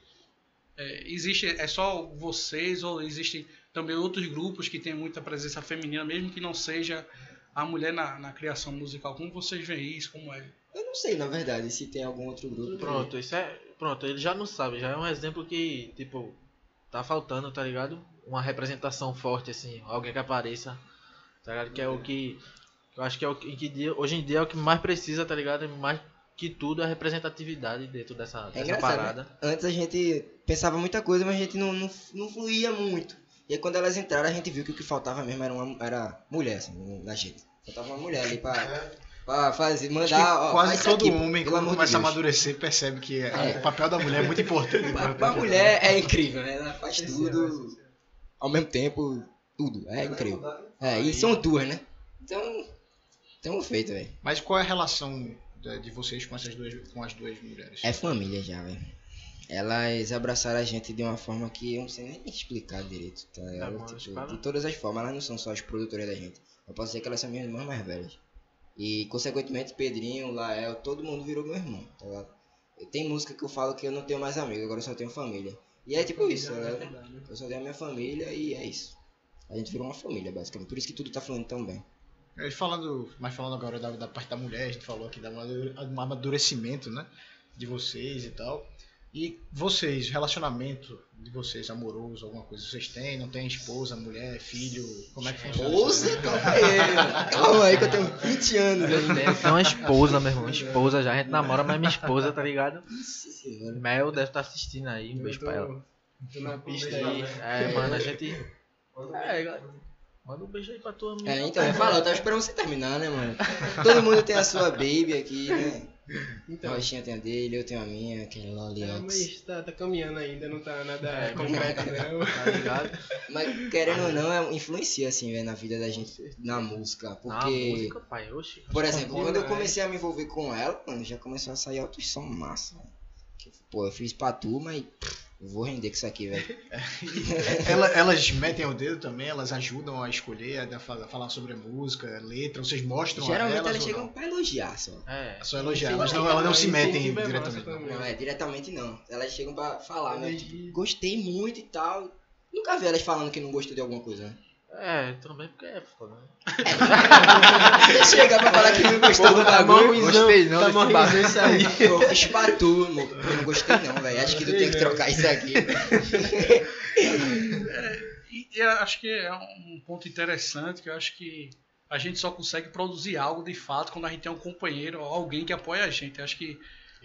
É, existe, é só vocês ou existem também outros grupos que têm muita presença feminina, mesmo que não seja a mulher na, na criação musical? Como vocês veem isso? Como é? Eu não sei, na verdade, se tem algum outro grupo. Pronto, isso é. Pronto, ele já não sabe, já é um exemplo que, tipo, tá faltando, tá ligado? Uma representação forte, assim, alguém que apareça, tá ligado? Que é o que. Eu acho que é o que, que dia- hoje em dia é o que mais precisa, tá ligado? Mais que tudo é representatividade dentro dessa, É dessa engraçado, parada. né? Antes a gente pensava muita coisa, mas a gente não, não, não fluía muito. E aí quando elas entraram, a gente viu que o que faltava mesmo era, uma, era mulher, assim, na gente. Faltava uma mulher ali pra, pra fazer, mandar. ó, quase todo aqui, homem, quando de começa a amadurecer, percebe que É. o papel da mulher é muito importante. Pra, pra mulher é incrível, né? Ela faz tudo ao mesmo tempo, tudo. É incrível. É, e são duas, né? Então, tamo feito, velho. Mas qual é a relação de, de vocês com essas duas, com as duas mulheres? É família já, velho. Elas abraçaram a gente de uma forma que eu não sei nem explicar direito, tá Tipo, de todas as formas, elas não são só as produtoras da gente. Eu posso dizer que elas são minhas irmãs mais velhas. E, consequentemente, Pedrinho, Lael, todo mundo virou meu irmão, tá ligado? Tem música que eu falo que eu não tenho mais amigo, agora eu só tenho família. E é tipo isso, tá ligado? Eu só tenho a minha família e é isso. A gente virou uma família, basicamente. Por isso que tudo tá fluindo tão bem. É, Falando, mas falando agora da, da parte da mulher, a gente falou aqui do amadurecimento, né? De vocês e tal. E vocês, relacionamento de vocês, amoroso, alguma coisa, vocês têm? Não tem esposa, mulher, filho? Como é que funciona? Esposa, calma aí. Calma aí que eu tenho 20 anos Eu ainda. tenho uma esposa, meu irmão. Esposa já. A gente namora, mas minha esposa, tá ligado? Nossa senhora. Mel deve estar assistindo aí. Um beijo pra ela. Tô na pista aí. é, mano, a gente. É, galera, manda um beijo aí pra tua amiga. É, então, eu falo, eu tava esperando você terminar, né, mano? Todo mundo tem a sua baby aqui, né? Então, A Roxinha tem a dele, eu tenho a minha, aquele é, Loliox. mas tá, tá caminhando ainda, não tá nada É, concreto, não. Tá ligado? Mas querendo ou não, é, influencia assim, velho, na vida da gente, na música. Na Porque, música, pai. Oxi. por exemplo, Compõe quando eu comecei a me envolver com ela, mano, já começou a sair altos som massa. Pô, eu fiz pra tu, mas vou render com isso aqui, velho. Ela- elas metem o dedo também, elas ajudam a escolher, a fa- falar sobre a música, letra, vocês mostram Geralmente a elas elas chegam pra elogiar só. É. É só elogiar, elas Sim, não, elas não se metem diretamente. Não, é diretamente não. Elas chegam pra falar, né? Tipo, gostei muito e tal. Nunca vi elas falando que não gostou de alguma coisa, né? É, também porque é foda. né? Chega pra falar que não gostou do Tá bagulho. ruizão, Gostei não tá desse isso aí. Eu fiz amor. Eu não gostei não, velho. Acho que tu tem que trocar isso aqui. E, e eu acho que é um ponto interessante que eu acho que a gente só consegue produzir algo de fato quando a gente tem um companheiro ou alguém que apoia a gente. Eu acho que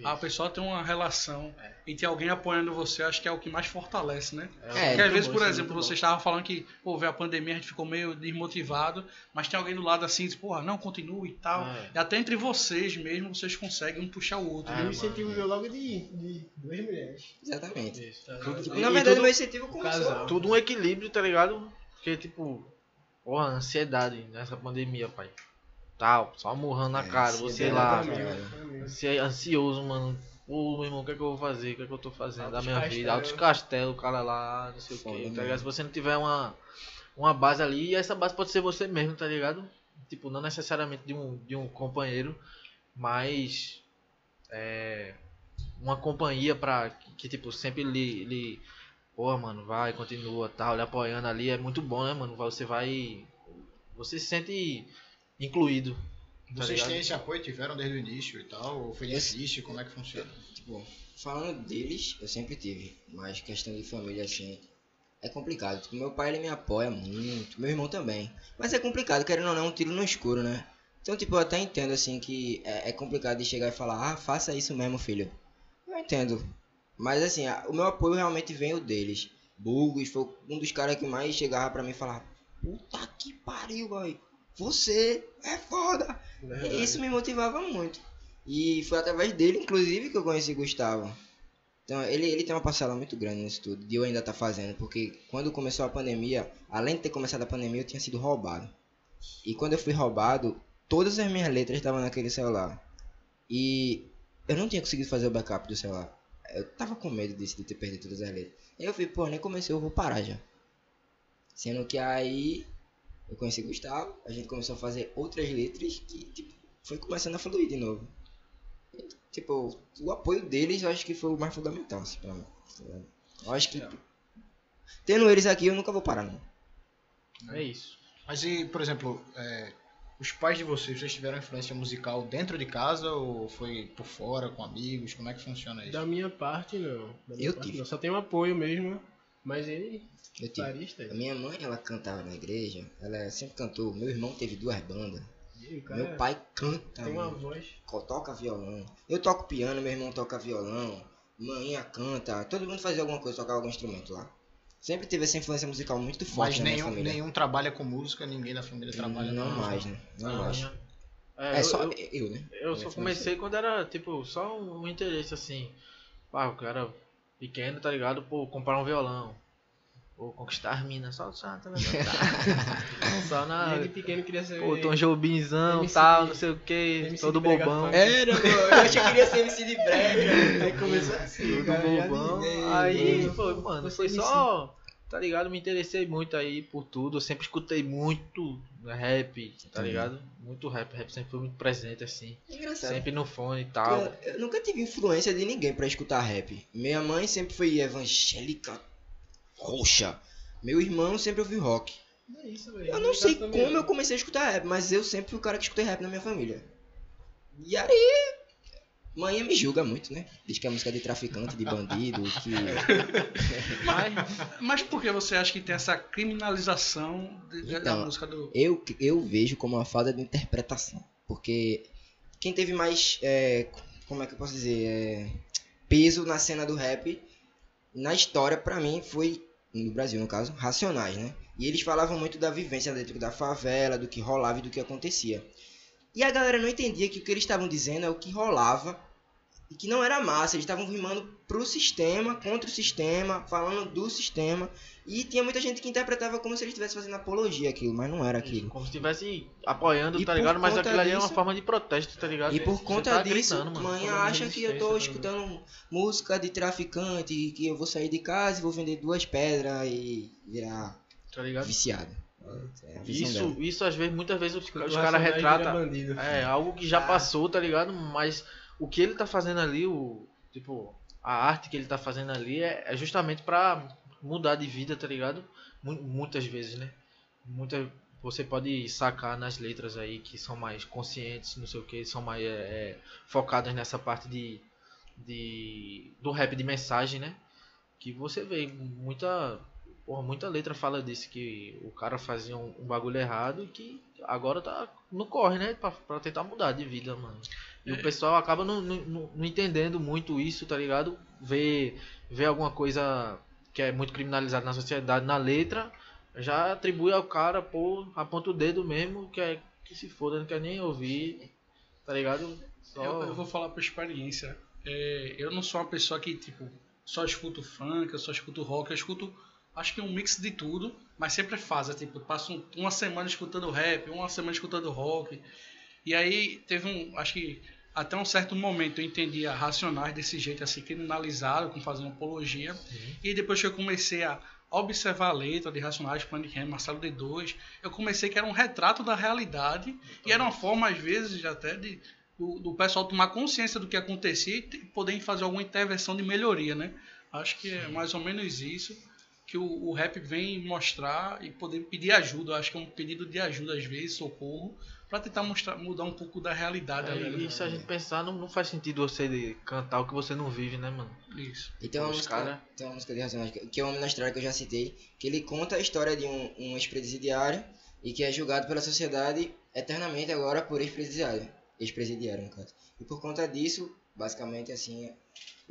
a pessoa tem uma relação e ter alguém apoiando você, acho que é o que mais fortalece, né? É, Porque às muito vezes, bom, por é exemplo, você bom. estava falando que, pô, veio a pandemia, a gente ficou meio desmotivado, mas tem alguém do lado assim, diz, porra, não, continue e tal. É. E até entre vocês mesmo, vocês conseguem um puxar o outro. É, E o né? incentivo veio logo de, de duas mulheres. Exatamente. Isso. Tudo- E- na e verdade, tudo- meu incentivo começou. Casal. Tudo um equilíbrio, tá ligado? Porque, tipo, porra, ansiedade nessa pandemia, pai. Tal, só murrando na É, cara, você ansiedade lá. Também. Você é ansioso, mano. Pô, meu irmão, o que é que eu vou fazer? O que é que eu tô fazendo da Altos minha vida? castelos. Altos castelos, o cara lá, não sei o Foda que. Tá ligado? Se você não tiver uma, uma base ali, e essa base pode ser você mesmo, tá ligado? Tipo, não necessariamente de um, de um companheiro, mas é, uma companhia pra que, que, tipo, sempre lhe, lhe. Porra, mano, vai, continua, tal, lhe apoiando ali, é muito bom, né, mano? Você vai. Você se sente incluído. tá Vocês ligado? têm esse apoio, tiveram desde o início e tal? Ou foi difícil? Como é que funciona? Tipo, falando deles, eu sempre tive. Mas questão de família, assim, é complicado. Tipo, meu pai, ele me apoia muito. Meu irmão também. Mas é complicado, querendo ou não, um tiro no escuro, né? Então, tipo, eu até entendo, assim, que é, é complicado de chegar e falar, ah, faça isso mesmo, filho. Eu entendo. Mas, assim, a- o meu apoio realmente vem o deles. Burgos foi um dos caras que mais chegava pra mim e falava, puta que pariu, boy. Você é foda. E isso me motivava muito. E foi através dele, inclusive, que eu conheci Gustavo. Então, ele, ele tem uma parcela muito grande nisso tudo. De eu ainda tá fazendo. Porque quando começou a pandemia, além de ter começado a pandemia, eu tinha sido roubado. E quando eu fui roubado, todas as minhas letras estavam naquele celular. E eu não tinha conseguido fazer o backup do celular. Eu tava com medo disso, de ter perdido todas as letras. Aí eu falei, pô, nem comecei, eu vou parar já. Sendo que aí eu conheci Gustavo, a gente começou a fazer outras letras que, tipo, foi começando a fluir de novo. E, tipo, o apoio deles eu acho que foi o mais fundamental, assim, pra mim. tá? Eu acho que. Tendo eles aqui, eu nunca vou parar, não. É isso. Mas e, por exemplo, é, os pais de vocês, vocês tiveram influência musical dentro de casa ou foi por fora, com amigos? Como é que funciona isso? Da minha parte, não. Da minha Eu parte, tive. não. Só tem um apoio mesmo. Mas ele, Eu tive. parista, A minha mãe, ela cantava na igreja, ela sempre cantou. Meu irmão teve duas bandas. e o cara Meu pai canta. tem uma mano. voz. Toca violão. Eu toco piano, meu irmão toca violão. Manhã canta. Todo mundo fazia alguma coisa, tocava algum instrumento lá. Sempre teve essa influência musical muito forte Mas na nenhum, família. nenhum trabalha com música, ninguém da família trabalha não com música. mais, né? Não mais. É, É, eu- só eu- eu, né? Eu só comecei quando era, tipo, só um interesse assim. Pá, eu era pequeno, tá ligado? Pô, comprar um violão. Pô, conquistar as minas. Só, só, tá, só na. E ele pequeno queria ser. Pô, Tom Jobinzão, tal, não sei o que, MC todo bobão. funk. Era, pô. Eu achei que queria ser MC de brega. Aí começou assim, Todo cara, bobão. Aí, pô, mano, você foi MC. só. Tá ligado? Me interessei muito aí por tudo. Eu sempre escutei muito rap, tá ligado? Muito rap. Rap sempre foi muito presente, assim. Engraçado. Sempre no fone e tal. Eu, eu nunca tive influência de ninguém pra escutar rap. Minha mãe sempre foi evangélica roxa. Meu irmão sempre ouviu rock. É isso, velho. Eu não sei como eu comecei a escutar rap, mas eu sempre fui o cara que escutei rap na minha família. E aí, Manhã me julga muito, né? Diz que é música de traficante, de bandido, que. Mas, mas por que você acha que tem essa criminalização de- de- da Então, música do. eu, eu vejo como uma falta de interpretação. Porque quem teve mais. é, como é que eu posso dizer? é, peso na cena do rap, na história, pra mim, foi. No Brasil, no caso, Racionais, né? E eles falavam muito da vivência dentro da favela, do que rolava e do que acontecia. E a galera não entendia que o que eles estavam dizendo é o que rolava e que não era massa. Eles estavam rimando pro sistema, contra o sistema, falando do sistema. E tinha muita gente que interpretava como se eles estivessem fazendo apologia aquilo, mas não era aquilo. Como se estivesse apoiando, E tá ligado? Mas aquilo ali é uma disso- forma de protesto, tá ligado? E por Você conta tá disso, gritando, de acha que eu tô também. escutando música de traficante, que eu vou sair de casa e vou vender duas pedras e virar Tá ligado? viciado. É Isso, dela. isso às vezes, muitas vezes os, os caras retratam. bandido. É, algo que já Ah. passou, tá ligado? Mas o que ele tá fazendo ali, o. Tipo, a arte que ele tá fazendo ali é, é justamente pra mudar de vida, tá ligado? Mu- muitas vezes, né? Muita, você pode sacar nas letras aí que são mais conscientes, não sei o que, são mais é, é, focadas nessa parte de, de. do rap de mensagem, né? Que você vê muita. Porra, muita letra fala disso, que o cara fazia um, um bagulho errado e que agora tá no corre, né? Pra, pra tentar mudar de vida, mano. E o pessoal acaba não, não, não- não entendendo muito isso, tá ligado? Vê, vê alguma coisa que é muito criminalizada na sociedade na letra, já atribui ao cara, pô, aponta o dedo mesmo, que é que se foda, não quer nem ouvir, tá ligado? Só... Eu, eu vou falar por experiência. É, eu não sou uma pessoa que, tipo, só escuto funk, eu só escuto rock, eu escuto, acho que um mix de tudo, mas sempre é fase. Tipo, eu passo um- uma semana escutando rap, uma semana escutando rock. E aí teve um, acho que até um certo momento eu entendia Racionais desse jeito assim, criminalizado, com fazendo apologia. E depois que eu comecei a observar a letra de Racionais, Planet Ramp, Marcelo D2, eu comecei que era um retrato da realidade e era uma forma, às vezes, até de do, do pessoal tomar consciência do que acontecia e poder fazer alguma intervenção de melhoria, né? Acho que é mais ou menos isso que o, o rap vem mostrar e poder pedir ajuda. Eu acho que é um pedido de ajuda, às vezes, socorro, para tentar mostrar, mudar um pouco da realidade. É, ali, e se a gente pensar, não, não faz sentido você cantar o que você não vive, né, mano? Isso. E tem uma, Os música, cara- tem uma música de Racionais, que é uma na história que eu já citei, que ele conta a história de um, um ex-presidiário e que é julgado pela sociedade eternamente agora por ex-presidiário. Ex-presidiário, no caso. E por conta disso, basicamente, assim,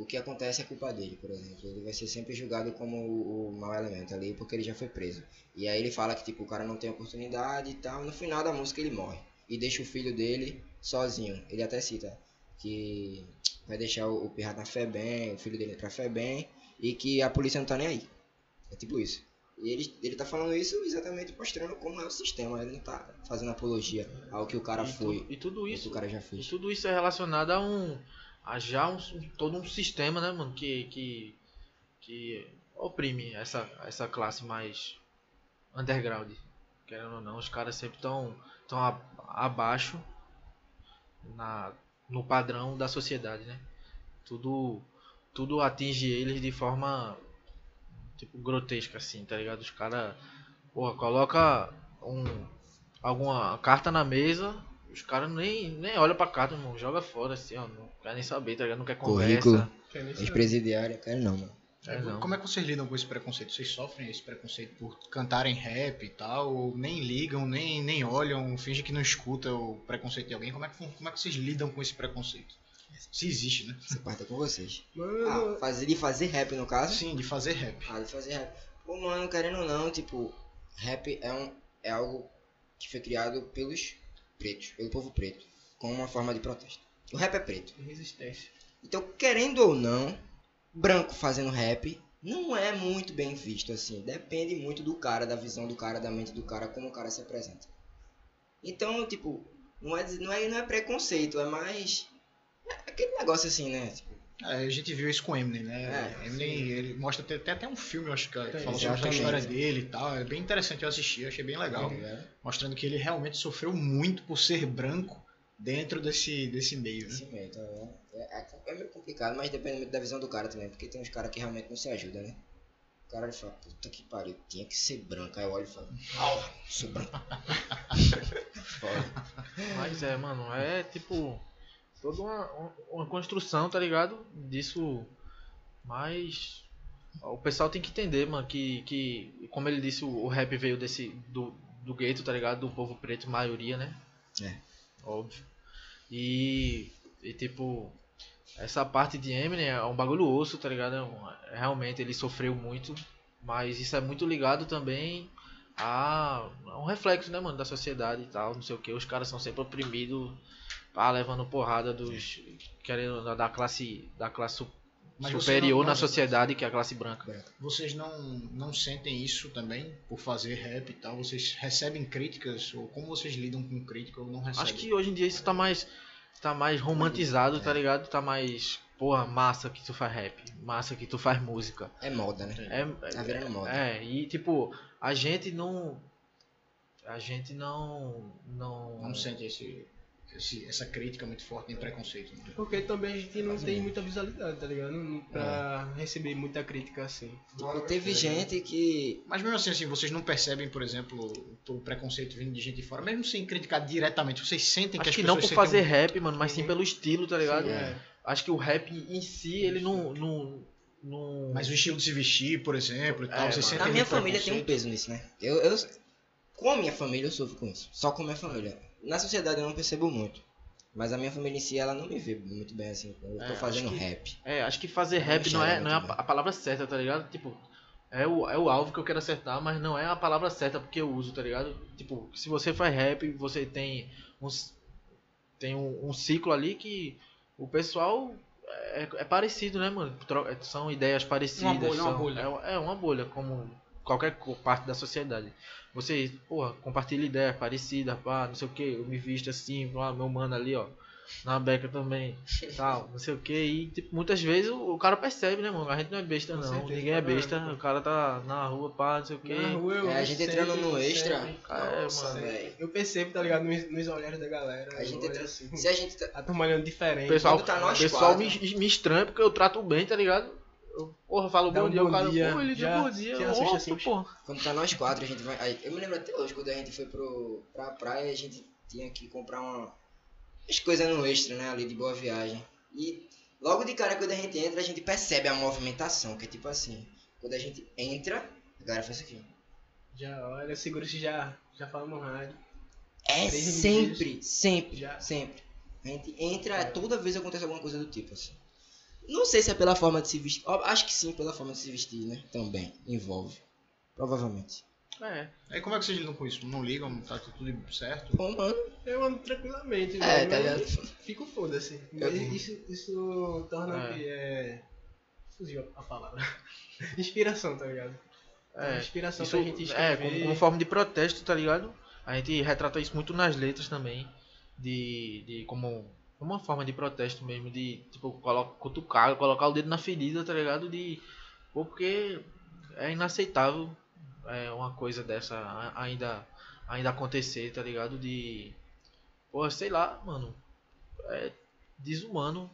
o que acontece é culpa dele, por exemplo. Ele vai ser sempre julgado como o, o mau elemento ali, porque ele já foi preso. E aí ele fala que, tipo, o cara não tem oportunidade e tal. No final da música ele morre. E deixa o filho dele sozinho. Ele até cita que vai deixar o, o Pirra na FEBEM, o filho dele pra FEBEM, e que a polícia não tá nem aí. É tipo isso. E ele, ele tá falando isso exatamente mostrando como é o sistema. Ele não tá fazendo apologia ao que o cara e, tu- foi, e tudo isso o cara já E fez. tudo isso é relacionado a um. Já um, todo um sistema, né, mano, que. que, que oprime essa, essa classe mais underground. Querendo ou não, os caras sempre estão tão abaixo na, no padrão da sociedade, né? Tudo, tudo atinge eles de forma tipo grotesca assim, tá ligado? Os caras, porra, coloca um alguma carta na mesa, os caras nem, nem olham pra carta, irmão. Joga fora, assim, ó. Não quer nem saber, tá ligado? Não quer conversa. Currículo. Ex-presidiário, quero não, mano. É, não. Como é que vocês lidam com esse preconceito? Vocês sofrem esse preconceito por cantarem rap e tal? Ou nem ligam, nem, nem olham, fingem que não escuta o preconceito de alguém? Como é, que, como é que vocês lidam com esse preconceito? Se existe, né? Essa parte é com vocês. Mano, Ah, fazer, de fazer rap no caso? Sim, de fazer rap. Ah, de fazer rap. Pô, mano, querendo ou não, tipo, rap é, um, é algo que foi criado pelos pretos, pelo povo preto, como uma forma de protesto. O rap é preto. resistência. Então, querendo ou não, branco fazendo rap não é muito bem visto assim. Depende muito do cara, da visão do cara, da mente do cara, como o cara se apresenta. Então, tipo, não é, não é, não é preconceito, é mais. É aquele negócio assim, né? Tipo, a gente viu isso com Eminem, né? É, Eminem, ele mostra até, tem até um filme, eu acho que Tem, fala sobre a história dele e tal. É bem interessante, eu assisti, achei bem legal. tá ligado? Mostrando que ele realmente sofreu muito por ser branco dentro desse, desse meio, né? Sim, velho, então é, é, é meio complicado, mas depende muito da visão do cara também, porque tem uns caras que realmente não se ajudam, né? O cara ele fala, puta que pariu, tinha que ser branco. Aí eu olho e falo, ah, sou branco. Foda. Mas é, mano, é tipo. Toda uma, uma- construção, tá ligado? Disso. Mas. O pessoal tem que entender, mano, que, que como ele disse, o, o rap veio desse. Do, do gueto, tá ligado? Do povo preto, maioria, né? É. Óbvio. E. E tipo. Essa parte de Eminem é um bagulho osso, tá ligado? É um- realmente ele sofreu muito. Mas isso é muito ligado também a, a um reflexo, né, mano, da sociedade e tal, não sei o que. Os caras são sempre oprimidos, pá, levando porrada dos. querendo da classe. Da classe Mas superior não- na não- sociedade, que é a classe branca. Vocês não, não sentem isso também por fazer rap e tal? Vocês recebem críticas? Ou como vocês lidam com crítica ou não recebem? Acho que hoje em dia isso tá mais. tá mais romantizado, tá ligado? Tá mais. Porra, massa que tu faz rap, massa que tu faz música. É moda, né? É, Tá virando moda. É, e tipo, a gente não. A gente não. Não. Não sente esse, esse- essa crítica muito forte, nem preconceito. né? Porque também a gente não tem muita visualidade, tá ligado? Não- Pra receber muita crítica assim. Tipo, teve gente que. Mas mesmo assim, assim, vocês não percebem, por exemplo, o preconceito vindo de gente de fora, mesmo sem criticar diretamente, vocês sentem que Acho as que não pessoas por fazer sentem rap, mano, mas sim pelo estilo, tá ligado? Sim, é. Acho que o rap em si, ele não. não, não... um- Mas o estilo de se vestir, por exemplo, e tal, É, vocês sentem Na minha família tem um peso nisso, né? Eu, eu, com a minha família eu sofro com isso. Só com a minha família. Na sociedade eu não percebo muito. Mas a minha família em si, ela não me vê muito bem assim. Eu tô É, fazendo que- rap. É, acho que fazer rap não é, não é a, a palavra certa, tá ligado? Tipo, é o, é o alvo que eu quero acertar, mas não é a palavra certa porque eu uso, tá ligado? Tipo, se você faz rap, você tem uns, tem um, um ciclo ali que o pessoal é, é parecido, né, mano? Tro- é, São ideias parecidas. Uma bolha, uma são- bolha. É, é uma bolha, como qualquer parte da sociedade. Você, porra, compartilha ideias parecidas, pá, não sei o que, eu me visto assim, pá, meu mano ali, ó. Na beca também, tal, não sei o que. E tipo, muitas vezes o, o cara percebe, né, mano? A gente não é besta, Com não. certeza, Ninguém é besta. pô. O cara tá na rua, pá, não sei o que. Na rua eu É, a gente entrando no extra. sempre- É, Nossa, mano. velho. Eu percebo, tá ligado? Nos, nos olhares da galera. A gente entra- assim. Se a gente. tá- A turma olhando O diferente. pessoal, Quando tá nós pessoal quatro. me, me estranha porque eu trato bem, tá ligado? Eu, porra, falo bom um dia, bom o cara, dia, pô, ele diz já bom dia. assusta opa, assim, pô. Quando tá nós quatro, a gente vai. aí, eu me lembro até hoje, quando a gente foi pro, pra praia, a gente tinha que comprar uma, umas coisas no extra, né? Ali de boa viagem. E logo de cara, quando a gente entra, a gente percebe a movimentação, que é tipo assim. Quando a gente entra, a galera faz isso aqui. Já olha, segura se já, já fala no rádio. É Três sempre, sempre, Já. sempre. A gente entra, toda vez acontece alguma coisa do tipo assim. Não sei se é pela forma de se vestir. Acho que sim, pela forma de se vestir, né? Também envolve. Provavelmente. É, Aí como é que vocês lidam com isso? Não ligam? Tá tudo certo? Bom, mano. Eu ando tranquilamente, É, velho, tá ligado? Fico foda-se. Eu- Isso, isso torna É. que é. Fugiu a palavra. Inspiração, tá ligado? é. Inspiração Isso, pra gente é, escrever. como, como forma de protesto, tá ligado? A gente retrata isso muito nas letras também. De, de como uma forma de protesto mesmo, de tipo, coloca, cutucar, colocar o dedo na ferida, tá ligado? De. pô, Porque é inaceitável é, uma coisa dessa ainda, ainda acontecer, tá ligado? De. Pô, sei lá, mano. É desumano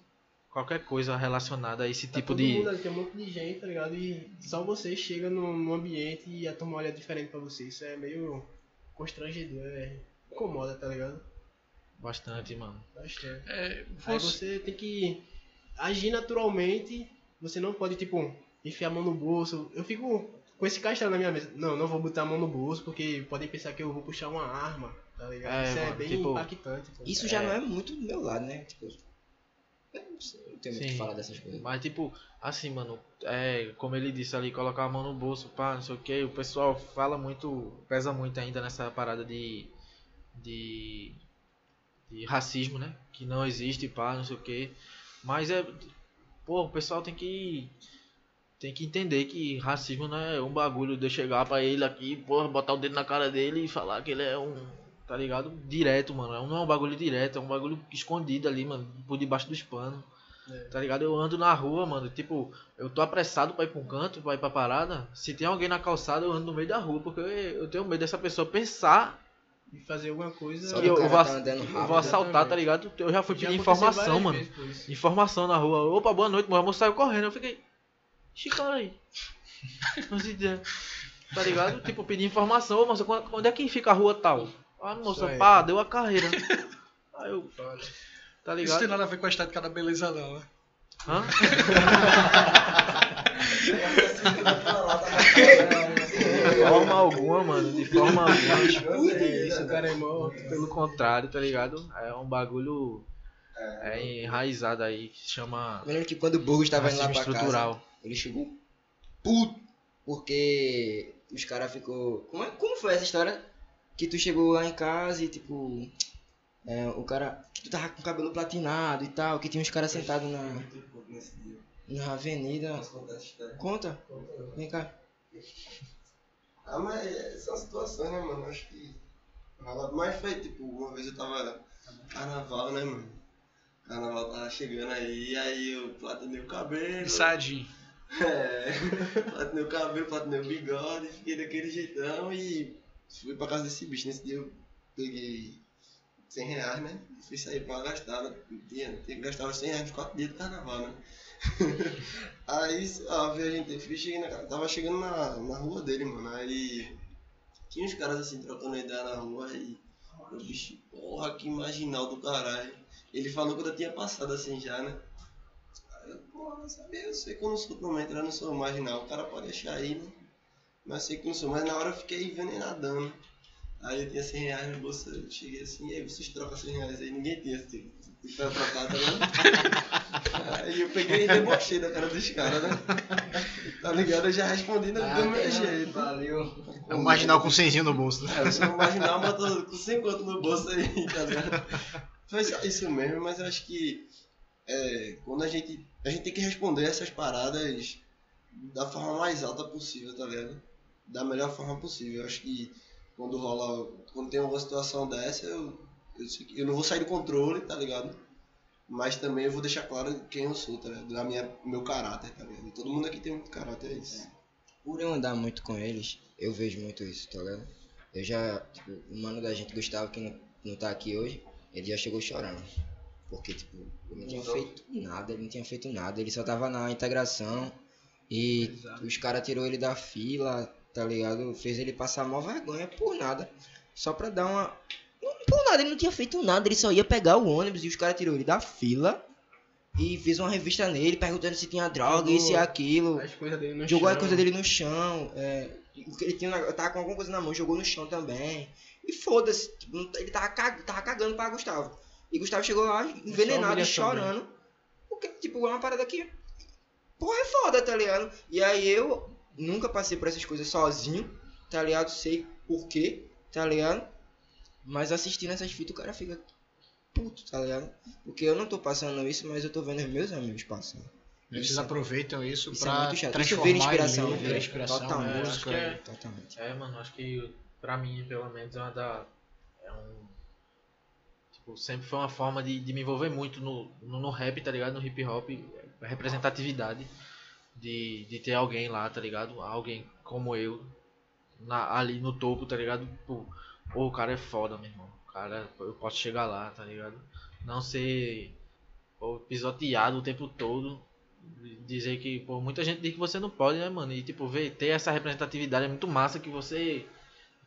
qualquer coisa relacionada a esse Tá tipo todo de. mundo tem um monte de gente, tá ligado? E só você chega no, no ambiente e a turma olha diferente pra você. Isso é meio constrangedor, é. Incomoda, tá ligado? Bastante, mano. Bastante. É, Aí você- você tem que agir naturalmente. Você não pode, tipo, enfiar a mão no bolso. Eu fico com esse castelo na minha mesa. Não, não vou botar a mão no bolso porque podem pensar que eu vou puxar uma arma, tá ligado? É, Isso é mano, bem tipo, impactante. Isso já É. não é muito do meu lado, né? Tipo, eu não, tenho muito o que falar dessas coisas. Mas tipo, assim, mano, é, como ele disse ali, colocar a mão no bolso, pá, não sei o que, o pessoal fala muito, pesa muito ainda nessa parada de. de. De racismo, né? Que não existe, pá, não sei o que. Mas é. Pô, o pessoal tem que. Tem que entender que racismo não é um bagulho de eu chegar pra ele aqui, porra, botar o dedo na cara dele e falar que ele é um. Tá ligado? Direto, mano. Não é um bagulho direto, é um bagulho escondido ali, mano, por debaixo dos panos. Tá ligado? Eu ando na rua, mano. Tipo, eu tô apressado pra ir pra um canto, pra ir pra parada. Se tem alguém na calçada, eu ando no meio da rua. Porque eu tenho medo dessa pessoa pensar E fazer alguma coisa. Só eu, cara vou, tá eu vou assaltar, tá ligado? Eu já fui Já pedir informação, mano. isso. Informação na rua. Opa, boa noite, meu amor saiu correndo. Eu fiquei. Ixi, cara aí. Não sei dizer. Tá ligado? Tipo, pedir informação. Ô, moça, quando- onde é que fica a rua tal? Ah, moça, aí. pá, deu a carreira. Aí eu. Tá Isso ligado? tem nada a ver com a estética da beleza, não, né? Hã? De forma alguma, mano. De forma alguma. É isso, o cara é mó. Pelo contrário, tá ligado? É um bagulho é, enraizado aí que se chama Eu lembro que quando o Burgos tava indo lá pra casa, estrutural. ele chegou puto, porque os caras ficou... Como, é- como foi essa história? Que tu chegou lá em casa e, tipo... é, o cara... Que tu tava com o cabelo platinado e tal, que tinha uns caras sentados na, na avenida. Conta. Vem cá. Ah, mas é, são situações, né, mano? Acho que. rola- Mas foi tipo, uma vez eu tava. Carnaval, né, mano? Carnaval tava chegando aí, aí eu platinei o cabelo. Ensadinho. É, platinei o cabelo, platinei o bigode, fiquei daquele jeitão e fui pra casa desse bicho. Nesse dia eu peguei 100 reais, né? Fui sair pra gastar? Tinha, tinha que gastar os 100 reais nos 4 dias do carnaval, né? aí, a viagem fui cheguei na, tava chegando na, na rua dele, mano. Aí tinha uns caras assim trocando ideia na rua e o bicho, porra, que marginal do caralho. Ele falou quando eu tinha passado assim já, né? Aí eu, porra, sabe, eu sei que eu não sou prometer, eu não sou marginal. O cara pode achar aí, né? Mas sei que não sou. Mas na hora eu fiquei envenenadão. Aí eu tinha 100 reais na bolsa, eu cheguei assim, e aí vocês trocam 100 reais aí, ninguém tinha assim, pra trocar, tá ligado? aí eu peguei e debochei da cara dos caras, né? Tá ligado? Eu já respondi do, do meu jeito. Valeu. É um marginal com 100 no bolso. né? É, eu sou um marginal, botou com 100 conto no bolso aí, tá ligado? Foi só isso mesmo, mas eu acho que é, quando a gente. A gente tem que responder essas paradas da forma mais alta possível, tá ligado? Da melhor forma possível. Eu acho que quando rola. Quando tem uma situação dessa, eu, eu, sei que- eu não vou sair do controle, tá ligado? Mas também eu vou deixar claro quem eu sou, tá ligado? Da minha, meu caráter, tá ligado? Todo mundo aqui tem muito caráter, é isso. Por eu andar muito com eles, eu vejo muito isso, tá ligado? Eu já, tipo, o mano da gente, Gustavo, que não, não tá aqui hoje, ele já chegou chorando. Porque, tipo, ele não tinha feito nada, ele não tinha feito nada, ele só tava na integração e os caras tirou ele da fila, tá ligado? Fez ele passar mó vergonha por nada. Só pra dar uma. Nada, ele não tinha feito nada, ele só ia pegar o ônibus e os caras tirou ele da fila e fez uma revista nele perguntando se tinha droga, isso e aquilo. As coisas dele no Jogou chão. coisa dele no chão. É, ele tinha, tava com alguma coisa na mão, jogou no chão também. E foda-se. tipo, ele tava, cag- tava cagando pra Gustavo. E Gustavo chegou lá envenenado, chorando. Porque, tipo, é uma parada aqui. Porra, é foda, tá ligado? E aí eu nunca passei por essas coisas sozinho, tá ligado? Sei por quê, tá ligado? Mas assistindo essas fitas o cara fica puto, tá ligado? Porque eu não tô passando isso, mas eu tô vendo os meus amigos passando. Eles Isso é- aproveitam isso, Isso é pra muito chato. Isso transformar inspiração, em livro, vira inspiração, totalmente. música. Acho que é- Totalmente. É, mano, acho que pra mim, pelo menos, é uma da. É um. Tipo, sempre foi uma forma de, de me envolver muito no, no, no rap, tá ligado? No hip hop, a representatividade de, de ter alguém lá, tá ligado? Alguém como eu, na, ali no topo, tá ligado? Pô, pô, o cara é foda, meu irmão. O cara, eu posso chegar lá, tá ligado? Não ser pô, pisoteado o tempo todo. Dizer que, pô, muita gente diz que você não pode, né, mano? E, tipo, ver, ter essa representatividade é muito massa que você.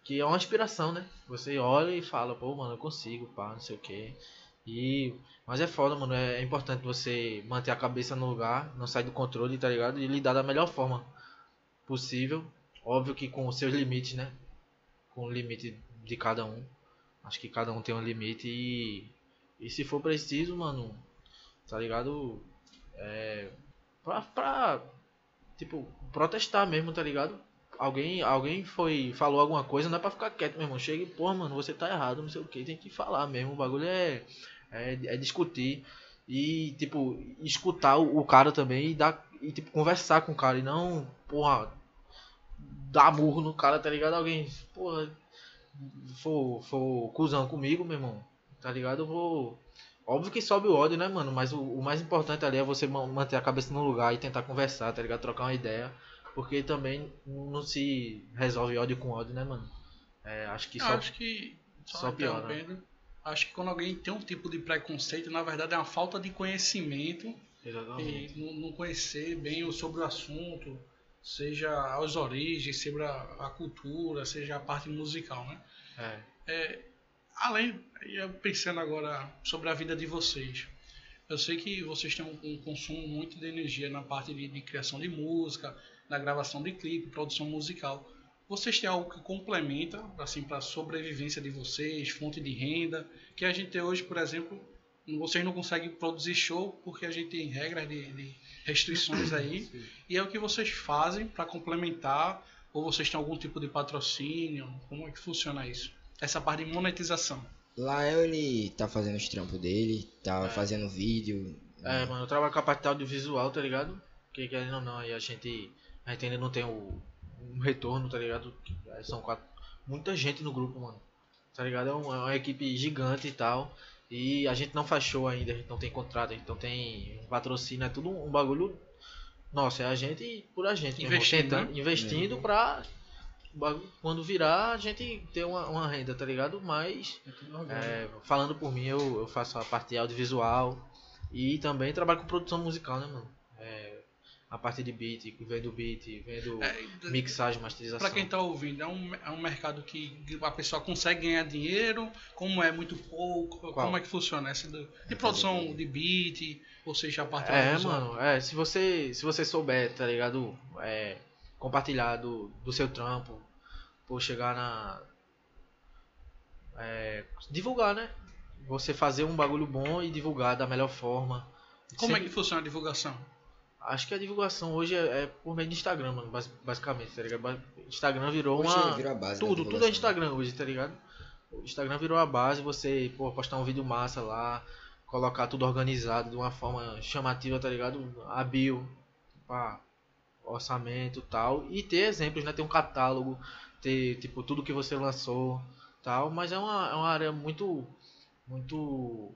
Que é uma inspiração, né? Você olha e fala, pô, mano, eu consigo, pá, não sei o quê. E. Mas é foda, mano. É importante você manter a cabeça no lugar, não sair do controle, tá ligado? E lidar da melhor forma possível. Óbvio que com os seus limites, né? Com o limite de cada um. Acho que cada um tem um limite e. E se for preciso, mano, tá ligado? É. Pra, pra tipo, protestar mesmo, tá ligado? Alguém, alguém foi, falou alguma coisa, não é pra ficar quieto, meu irmão. Chega e, mano, você tá errado, não sei o que, tem que falar mesmo. O bagulho é, é, é discutir e, tipo, escutar o, o cara também e dar, e, tipo, conversar com o cara e não, porra, dar murro no cara, tá ligado? Alguém, porra, for, for cuzão comigo, meu irmão, tá ligado? Eu vou. Óbvio que sobe o ódio, né, mano? Mas o, o mais importante ali é você ma- manter a cabeça no lugar e tentar conversar, tá ligado? Trocar uma ideia. Porque também não se resolve ódio com ódio, né, mano? É, acho que só. acho que. Só, só piora. interrompendo, Acho que quando alguém tem um tipo de preconceito, na verdade é uma falta de conhecimento Exatamente. e não, não conhecer bem sobre o assunto, seja as origens, seja a, cultura, seja a parte musical, né? É. É, além, eu pensando agora sobre a vida de vocês. Eu sei que vocês têm um, um consumo muito de energia na parte de, de criação de música, na gravação de clipe, produção musical. Vocês têm algo que complementa, assim, para a sobrevivência de vocês, fonte de renda, que a gente hoje, por exemplo, vocês não conseguem produzir show porque a gente tem regras de, de restrições aí. E é o que vocês fazem para complementar, ou vocês têm algum tipo de patrocínio? Como é que funciona isso? Essa parte de monetização. Lá ele tá fazendo os trampos dele, tá É. fazendo vídeo. É, mano, eu trabalho com a parte audiovisual, tá ligado? Que querendo ou não, aí a gente, a gente ainda não tem o, um retorno, tá ligado? São quatro, muita gente no grupo, mano. Tá ligado? É uma, é uma equipe gigante e tal. E a gente não faz show ainda, a gente não tem contrato, a gente não tem patrocínio, é tudo um bagulho. Nossa, é a gente por a gente, Investindo, né? investindo pra o bagulho- quando virar a gente ter uma, uma renda, tá ligado? Mas É é, falando por mim, eu, eu faço a parte audiovisual e também trabalho com produção musical, né, mano? É, a parte de beat, vendo beat, vendo É, mixagem, masterização. Para quem está ouvindo, é um, é um mercado que a pessoa consegue ganhar dinheiro, como é muito pouco, Qual? como é que funciona essa do- de produção de beat, ou seja, a parte É, mano, é, se você, se você souber, tá ligado? É, compartilhar do, do seu trampo, por chegar na. É, divulgar, né? Você fazer um bagulho bom e divulgar da melhor forma. Como é Sempre- que funciona a divulgação? Acho que a divulgação hoje é, é por meio de Instagram, mano, basi- basicamente, tá ligado? Instagram virou Hoje uma. virou base Tudo, tudo é. Instagram hoje, tá ligado? O Instagram virou a base, você, pô, postar um vídeo massa lá, colocar tudo organizado de uma forma chamativa, tá ligado? A bio, pá, orçamento e tal. E ter exemplos, né? Ter um catálogo, ter, tipo, tudo que você lançou tal. Mas é uma, é uma área muito, muito,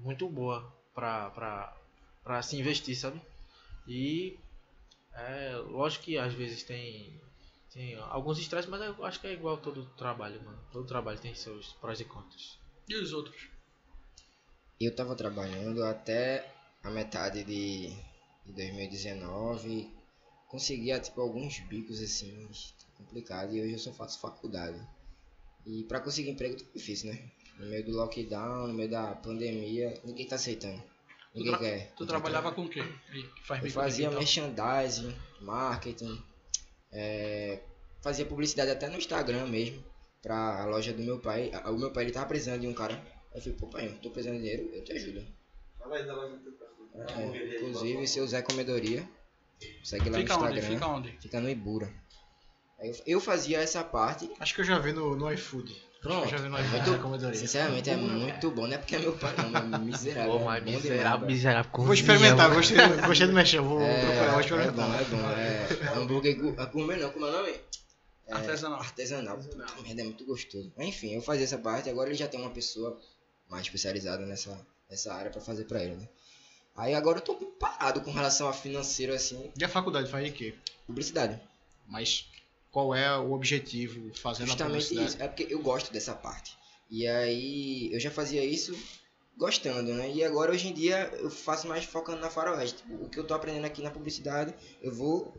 muito boa pra, pra, pra se investir, sabe? E é lógico que às vezes tem, tem alguns estresses, mas eu acho que é igual todo trabalho, mano. Todo trabalho tem seus prós e contras. E os outros? Eu tava trabalhando até a metade de, de 2019. Conseguia, tipo, alguns bicos assim, complicado. E hoje eu só faço faculdade. E pra conseguir emprego é difícil, né? No meio do lockdown, no meio da pandemia, ninguém tá aceitando. Ninguém tra- quer. Tu trabalhava com o quê? Faz Eu fazia merchandising, marketing, é, fazia publicidade até no Instagram mesmo, pra loja do meu pai. O meu pai ele tava precisando de um cara. Eu falei, pô pai, eu tô precisando de dinheiro, eu te ajudo. Fala aí da loja do teu pai. É, inclusive, seu Zé Comedoria, segue lá Fica no onde? Instagram, Fica onde? fica no Ibura. Eu, eu fazia essa parte, Acho que eu já vi no, no iFood. Pronto. Eu já vi É muito- sinceramente é muito bom, não é porque é meu pai, não, é miserável. é bom demais, velho. miserável. Vou experimentar, gostei, gostei do mexer, vou É, procurar, vou é experimentar. bom, é bom, é hambúrguer gu- é gourmet não, como é o nome? É, Artesanal. Artesanal. Puta merda, é muito gostoso. Mas, Enfim, eu fazia essa parte, agora ele já tem uma pessoa mais especializada nessa, nessa área pra fazer pra ele, né? Aí agora eu tô parado com relação a financeiro, assim, E a faculdade faz de quê? publicidade. Mas qual é o objetivo fazendo a Justamente publicidade? isso. É porque eu gosto dessa parte. E aí eu já fazia isso gostando, né? E agora hoje em dia eu faço mais focando na faroeste. Tipo, o que eu tô aprendendo aqui na publicidade, eu vou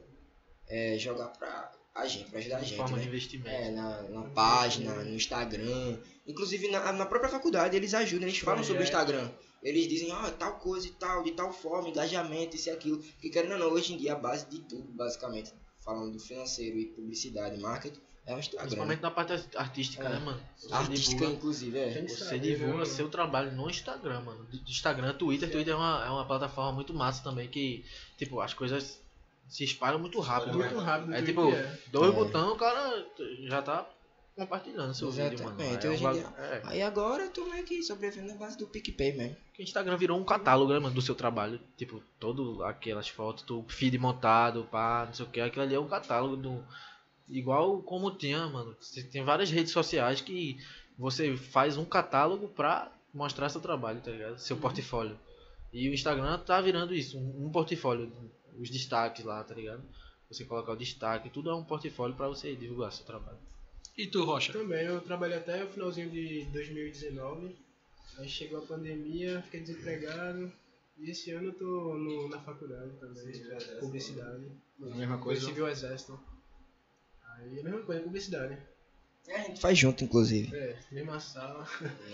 é, jogar pra a gente, pra ajudar a gente, Forma né? de investimento. É, na, na página, no Instagram. Inclusive na, na própria faculdade eles ajudam, eles falam sobre o Instagram. Eles dizem, ó, tal coisa e tal, de tal forma, engajamento, isso e aquilo. Porque querendo ou não, hoje em dia a base de tudo, basicamente, falando do financeiro e publicidade, marketing, é o Instagram. Principalmente na parte artística, É. né, mano? Você Artística, divulga- inclusive, é. Você divulga né, seu trabalho no Instagram, mano. Do- Instagram, Twitter. Twitter é uma, é uma plataforma muito massa também que, tipo, as coisas se espalham muito rápido, Muito rápido. É no tipo, Twitter, é. dois É. botões, o cara já tá compartilhando seu vídeo, mano. Exatamente, É um bagu- é. Aí agora eu tô meio que sobrevivendo na base do PicPay mesmo. O Instagram virou um catálogo, né, mano, do seu trabalho. Tipo, todo aquelas fotos, do feed montado, pá, não sei o que. Aquilo ali é um catálogo do. Igual como tinha, mano. Você tem várias redes sociais que você faz um catálogo pra mostrar seu trabalho, tá ligado? Seu portfólio. E o Instagram tá virando isso, um, um portfólio. Os destaques lá, tá ligado? Você colocar o destaque, tudo é um portfólio pra você divulgar seu trabalho. E tu, Rocha? Também, eu trabalhei até o finalzinho de 2019. Aí chegou a pandemia, fiquei desempregado. E esse ano eu tô no- na faculdade também, publicidade. A mesma Eu coisa. recebi o exército. Aí é a mesma coisa, publicidade. A gente faz junto, inclusive. É, mesma sala.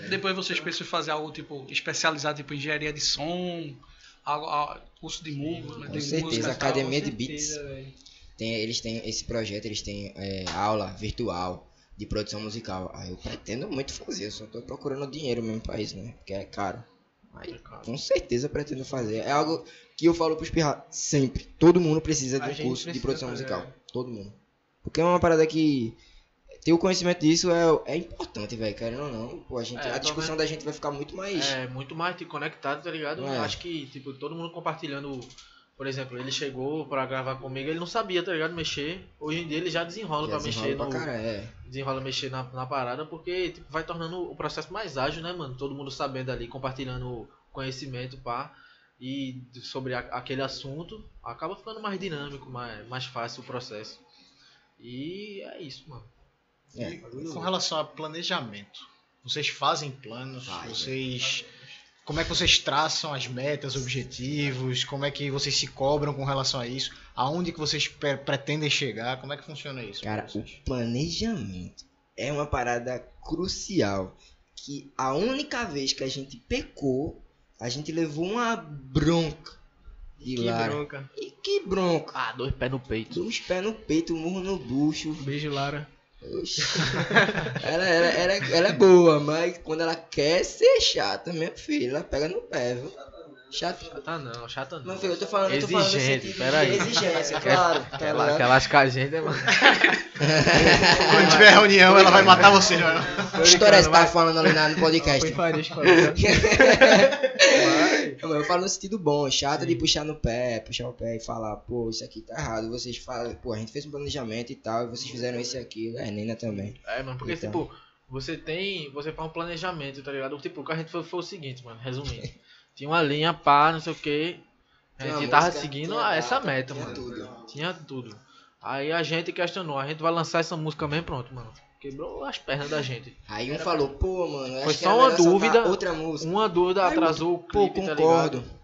Depois vocês pensam em fazer algo tipo especializado, tipo engenharia de som, algo, algo- curso de música, né, Com de certeza, música e tal. academia de Com beats. certeza, velho. Tem, eles têm esse projeto, eles têm é, aula virtual de produção musical. Aí eu pretendo muito fazer, eu só tô procurando dinheiro mesmo pra isso, né? Porque é caro. Aí, com certeza pretendo fazer. É algo que eu falo pros pirra sempre. Todo mundo precisa de um curso de produção fazer, musical. é. Todo mundo. Porque é uma parada que. Ter o conhecimento disso é, é importante, velho. Querendo ou não, pô, a, gente, É, a discussão da gente vai ficar muito mais. É, muito mais te conectado, tá ligado? É. Acho que, tipo, todo mundo compartilhando. Por exemplo, ele chegou pra gravar comigo, ele não sabia, tá ligado? Mexer. Hoje em dia ele já desenrola já pra desenrola mexer pra no. cara, é. Desenrola mexer na, na parada, porque tipo, vai tornando o processo mais ágil, né, mano? Todo mundo sabendo ali, compartilhando conhecimento, pá. E sobre a- aquele assunto, acaba ficando mais dinâmico, mais, mais fácil o processo. E é isso, mano. É. E com relação a planejamento, vocês fazem planos, Faz, vocês como é que vocês traçam as metas, objetivos, como é que vocês se cobram com relação a isso, aonde que vocês pre- pretendem chegar, como é que funciona isso? Cara, o planejamento é uma parada crucial. Que a única vez que a gente pecou, a gente levou uma bronca de Que Lara. bronca. E que bronca! Ah, dois pés no peito. Dois pés no peito, murro no bucho. Beijo, Lara. Ela, ela, ela, ela é boa, mas quando ela quer ser chata, minha filha, ela pega no pé, viu? Chata. Chata não, chata não. Não, filho, eu tô falando, eu tô falando Exigente, sentido peraí. exigência, claro. tá Aquela, ligado? aquelas que a gente, mano. Quando tiver reunião, ela vai matar é? Que história você tá falando ali na- no podcast? Foi né? Não, eu falo no sentido bom, chato de puxar no pé, puxar o pé e falar, pô, isso aqui tá errado. Vocês falam, pô, a gente fez um planejamento e tal, e vocês fizeram isso e aquilo. É, Nina também. É, mano, porque, Então. tipo, você tem. Você faz um planejamento, tá ligado? Tipo, o que a gente foi, foi o seguinte, mano, resumindo. Tinha uma linha, pá, não sei o que. A gente tava música, seguindo ah, essa data, meta, tinha mano. tudo. Tinha tudo. Aí a gente questionou, a gente vai lançar essa música mesmo, pronto, mano. Quebrou as pernas da gente. Aí um falou, pô, mano, Foi só era uma dúvida. Outra música. Uma dúvida Aí, atrasou o Pô, clipe, tá concordo. ligado?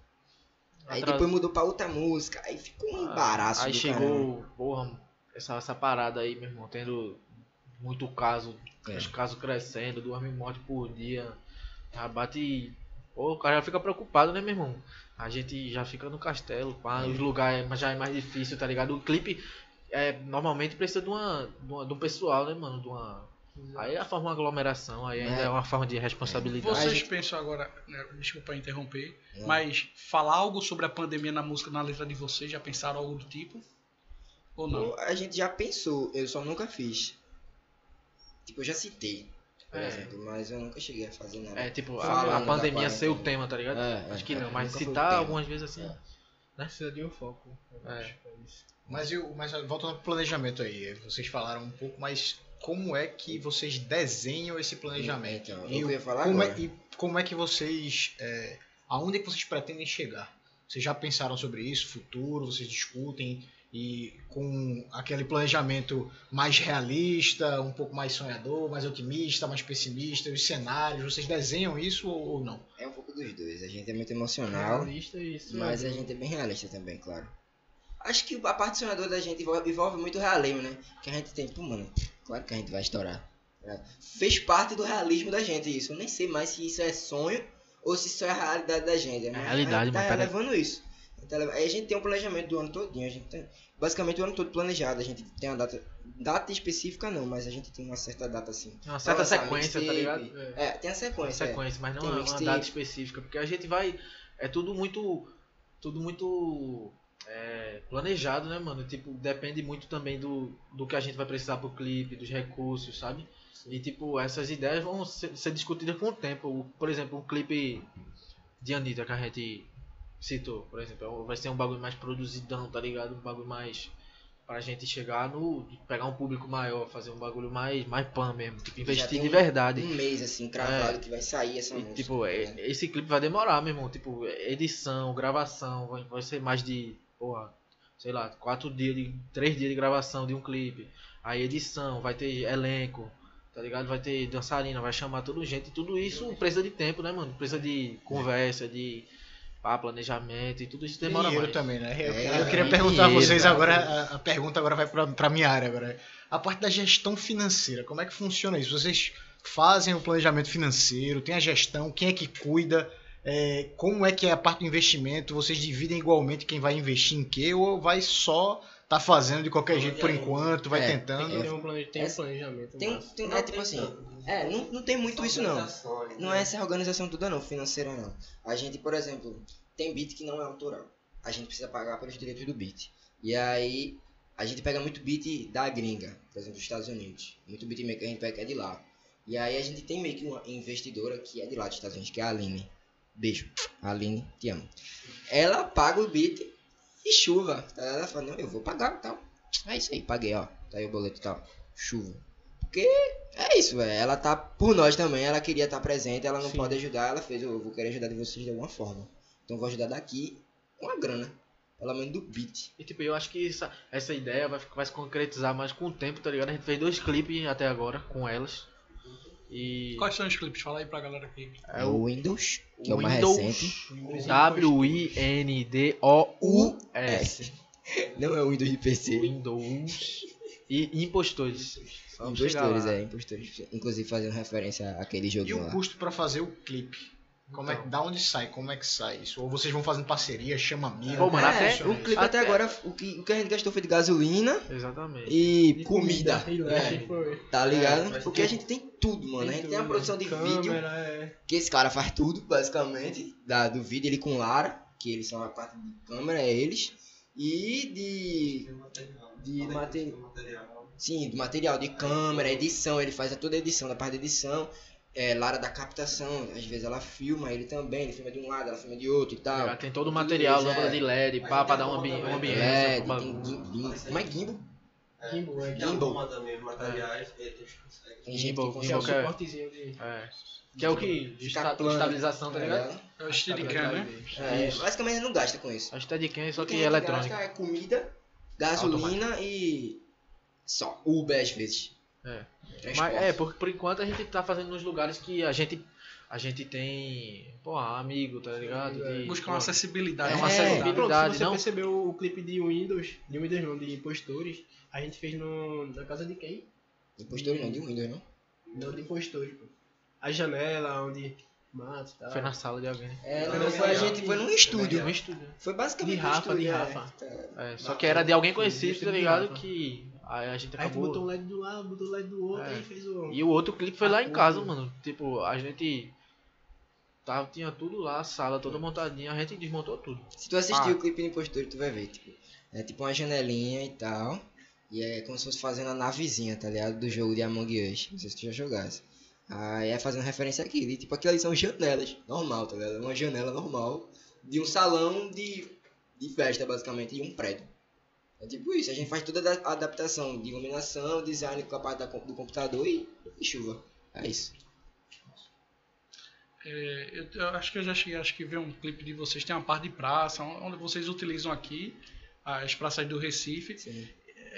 Aí Atras- depois mudou pra outra música. Aí ficou um embaraço. Aí chegou, caramba. porra, essa, essa parada aí, meu irmão, tendo muito caso, É. os casos crescendo, duas mil mortes por dia. Já bate. Pô, o cara já fica preocupado, né, meu irmão? A gente já fica no castelo, pá, os lugares já é mais difícil, tá ligado? O clipe é, normalmente precisa de uma, de uma. de um pessoal, né, mano? De uma. Aí é a forma de aglomeração, aí ainda É. é uma forma de responsabilidade. Vocês pensam agora, né, desculpa interromper, Não. mas falar algo sobre a pandemia na música, na letra de vocês, já pensaram algo do tipo? Ou não? Pô, A gente já pensou, eu só nunca fiz. Tipo, eu já citei, por É. exemplo, mas eu nunca cheguei a fazer nada. É, tipo, a, a pandemia ser o tema, tá ligado? É, Acho que é, não, é, mas citar tema. algumas vezes assim. Precisa de um foco. eu É. Mas, eu, mas voltando pro planejamento aí, vocês falaram um pouco, mas como é que vocês desenham esse planejamento? Então, e eu ia falar como é, agora. e como é que vocês. É, aonde é que vocês pretendem chegar? Vocês já pensaram sobre isso, futuro, vocês discutem e com aquele planejamento mais realista, um pouco mais sonhador, mais otimista, mais pessimista, os cenários, vocês desenham isso ou, não? É um pouco dos dois. A gente é muito emocional, Realista e isso. mas a gente é bem realista também, claro. Acho que a parte sonhadora da gente envolve, envolve muito realismo, né? Que a gente tem, pô, mano, claro que a gente vai estourar. É. Fez parte do realismo da gente isso. Eu nem sei mais se isso é sonho ou se isso é a realidade da gente. mas realidade, a gente tá mano, levando isso. A levando- Aí a gente tem um planejamento do ano todinho. A gente tem, basicamente o ano todo planejado. A gente tem uma data. Data específica não, mas a gente tem uma certa data assim. Tem uma certa sequência, tá ligado? É, tem a sequência. é. sequência, mas não Tem é uma mixtape. data específica, porque a gente vai. É tudo muito. Tudo muito. é, planejado, né, mano? Tipo, depende muito também do, do que a gente vai precisar pro clipe, dos recursos, sabe? E tipo, essas ideias vão ser, ser discutidas com o tempo. Por exemplo, um clipe de Anitta que a gente citou, por exemplo, é vai ser um bagulho mais produzidão, tá ligado? Um bagulho mais. Pra gente chegar no. pegar um público maior, fazer um bagulho mais, mais pan mesmo. Tipo, investir de verdade. Um mês assim, cravado, que vai sair essa E, música. tipo, é- ligado? esse clipe vai demorar, meu irmão. Tipo, edição, gravação, vai, vai ser mais de, porra, sei lá, quatro dias, de, três dias de gravação de um clipe. Aí edição, vai ter elenco, tá ligado? Vai ter dançarina, vai chamar toda gente. Tudo isso precisa de tempo, né, mano? Precisa de conversa, de pá, planejamento e tudo isso demora dinheiro mais. também, né? Eu, É, eu queria perguntar a dinheiro, vocês cara. agora, a, a pergunta agora vai pra, pra minha área agora. A parte da gestão financeira, como é que funciona isso? Vocês fazem o planejamento financeiro, tem a gestão, quem é que cuida, é, como é que é a parte do investimento, vocês dividem igualmente quem vai investir em quê ou vai só tá fazendo de qualquer jeito por enquanto, vai É, tentando? Tem um, plane... tem um Essa- planejamento. Tem, tem, é tipo assim, é, não, não tem muito isso não. Não né? é essa organização toda não, financeira não. A gente, por exemplo, tem beat que não é autoral. A gente precisa pagar pelos direitos do beat. E aí, a gente pega muito beat da gringa, por exemplo, dos Estados Unidos. Muito beat que a gente pega é de lá. E aí a gente tem meio que uma investidora que é de lá dos Estados Unidos, que é a Aline. Beijo. Aline, te amo. Ela paga o beat e chuva. Tá? Ela fala, não, eu vou pagar tal. É isso aí, paguei, ó. Tá aí o boleto tal. Chuva. Porque é isso, velho. Ela tá por nós também, ela queria estar presente, ela não Sim. pode ajudar, ela fez, eu vou querer ajudar de vocês de alguma forma. Então vou ajudar daqui com a grana. Pelo menos do beat. E tipo, eu acho que essa, essa ideia vai, vai se concretizar mais com o tempo, tá ligado? A gente fez dois clipes até agora com elas. E. Quais são os clipes? Fala aí pra galera aqui. É o Windows, que é o mais Windows recente. W-I-N-D-O-U-S. Não é o Windows de PC. Windows. E impostores. Só Impostores, é, impostores. Inclusive fazendo referência àquele E joguinho o lá. custo pra fazer o clipe? Como é, que- da onde sai? Como é que sai isso? Ou vocês vão fazendo parceria, chama amigo? Pô, mano, É, o clipe até Até- agora, o que, o que a gente gastou foi de gasolina Exatamente. e, comida. E É, lanche foi. tá ligado? mas Porque tem- a gente tem tudo, mano. a gente tem a tudo, produção de vídeo, câmera, é. que esse cara faz tudo, basicamente. Da, do vídeo, ele com Lara, que eles são a parte de câmera, é eles. E de. De mate- Sim, do material de câmera, edição, ele faz toda a edição, da parte de edição. É, Lara da captação, às vezes ela filma, ele também, ele filma de um lado, ela filma de outro e tal. Tem todo o material, isso, lâmpada é. de LED, pá, pra dar um, ambi um ambiente. É, um tem bagulho. gim- gim- como é gimbal? Gimbal, é. Gimbal. Gimbal também, materiais, conseguem. Tem gente Gimbal, que é consegue. Qualquer- suportezinho de. É. Que é o que? de esta- plano. estabilização, tá ligado? É o Steadicam, né? É, Isso. basicamente ele não gasta com isso. A Steadicam é só que a gente eletrônica. gasta é comida, gasolina e só. Uber às vezes. É. Transporte. Mas é, porque por enquanto a gente tá fazendo nos lugares que a gente a gente tem, pô, amigo, tá ligado? De, Busca uma pô, acessibilidade. É uma É. acessibilidade, Pronto, se você não? percebeu o clipe de Windows, de Windows não, de impostores, a gente fez no, na casa de quem? Impostor não, de Windows, não? Não, de impostores, pô. A janela, onde mata e tal. Foi na sala de alguém. É, Não, não, foi a gente foi num estúdio. No estúdio. Foi basicamente De um Rafa, estúdio, de é. Rafa. É, só que era de alguém conhecido, tá de ligado? Que aí a gente Aí a gente botou um acabou. LED do lado, botou o LED do outro É. e fez o. E o outro clipe foi lá em casa, mano. Tipo, a gente tava, tinha tudo lá, a sala toda montadinha, a gente desmontou tudo. Se tu assistir Ah. o clipe de Impostor, tu vai ver, tipo, é tipo uma janelinha e tal. E é como se fosse fazendo a navezinha, tá ligado? Do jogo de Among Us. Não sei se tu já jogasse. Aí é fazendo referência àquilo. E tipo, aquilo ali são janelas. Normal, tá ligado? Uma janela normal de um salão de, de festa, basicamente, e um prédio. É tipo isso. A gente faz toda a adaptação de iluminação, design com a parte da do computador e, e chuva. É isso. É, eu, eu acho que eu já cheguei acho que ver um clipe de vocês. Tem uma parte de praça, onde vocês utilizam aqui as praças do Recife. Sim.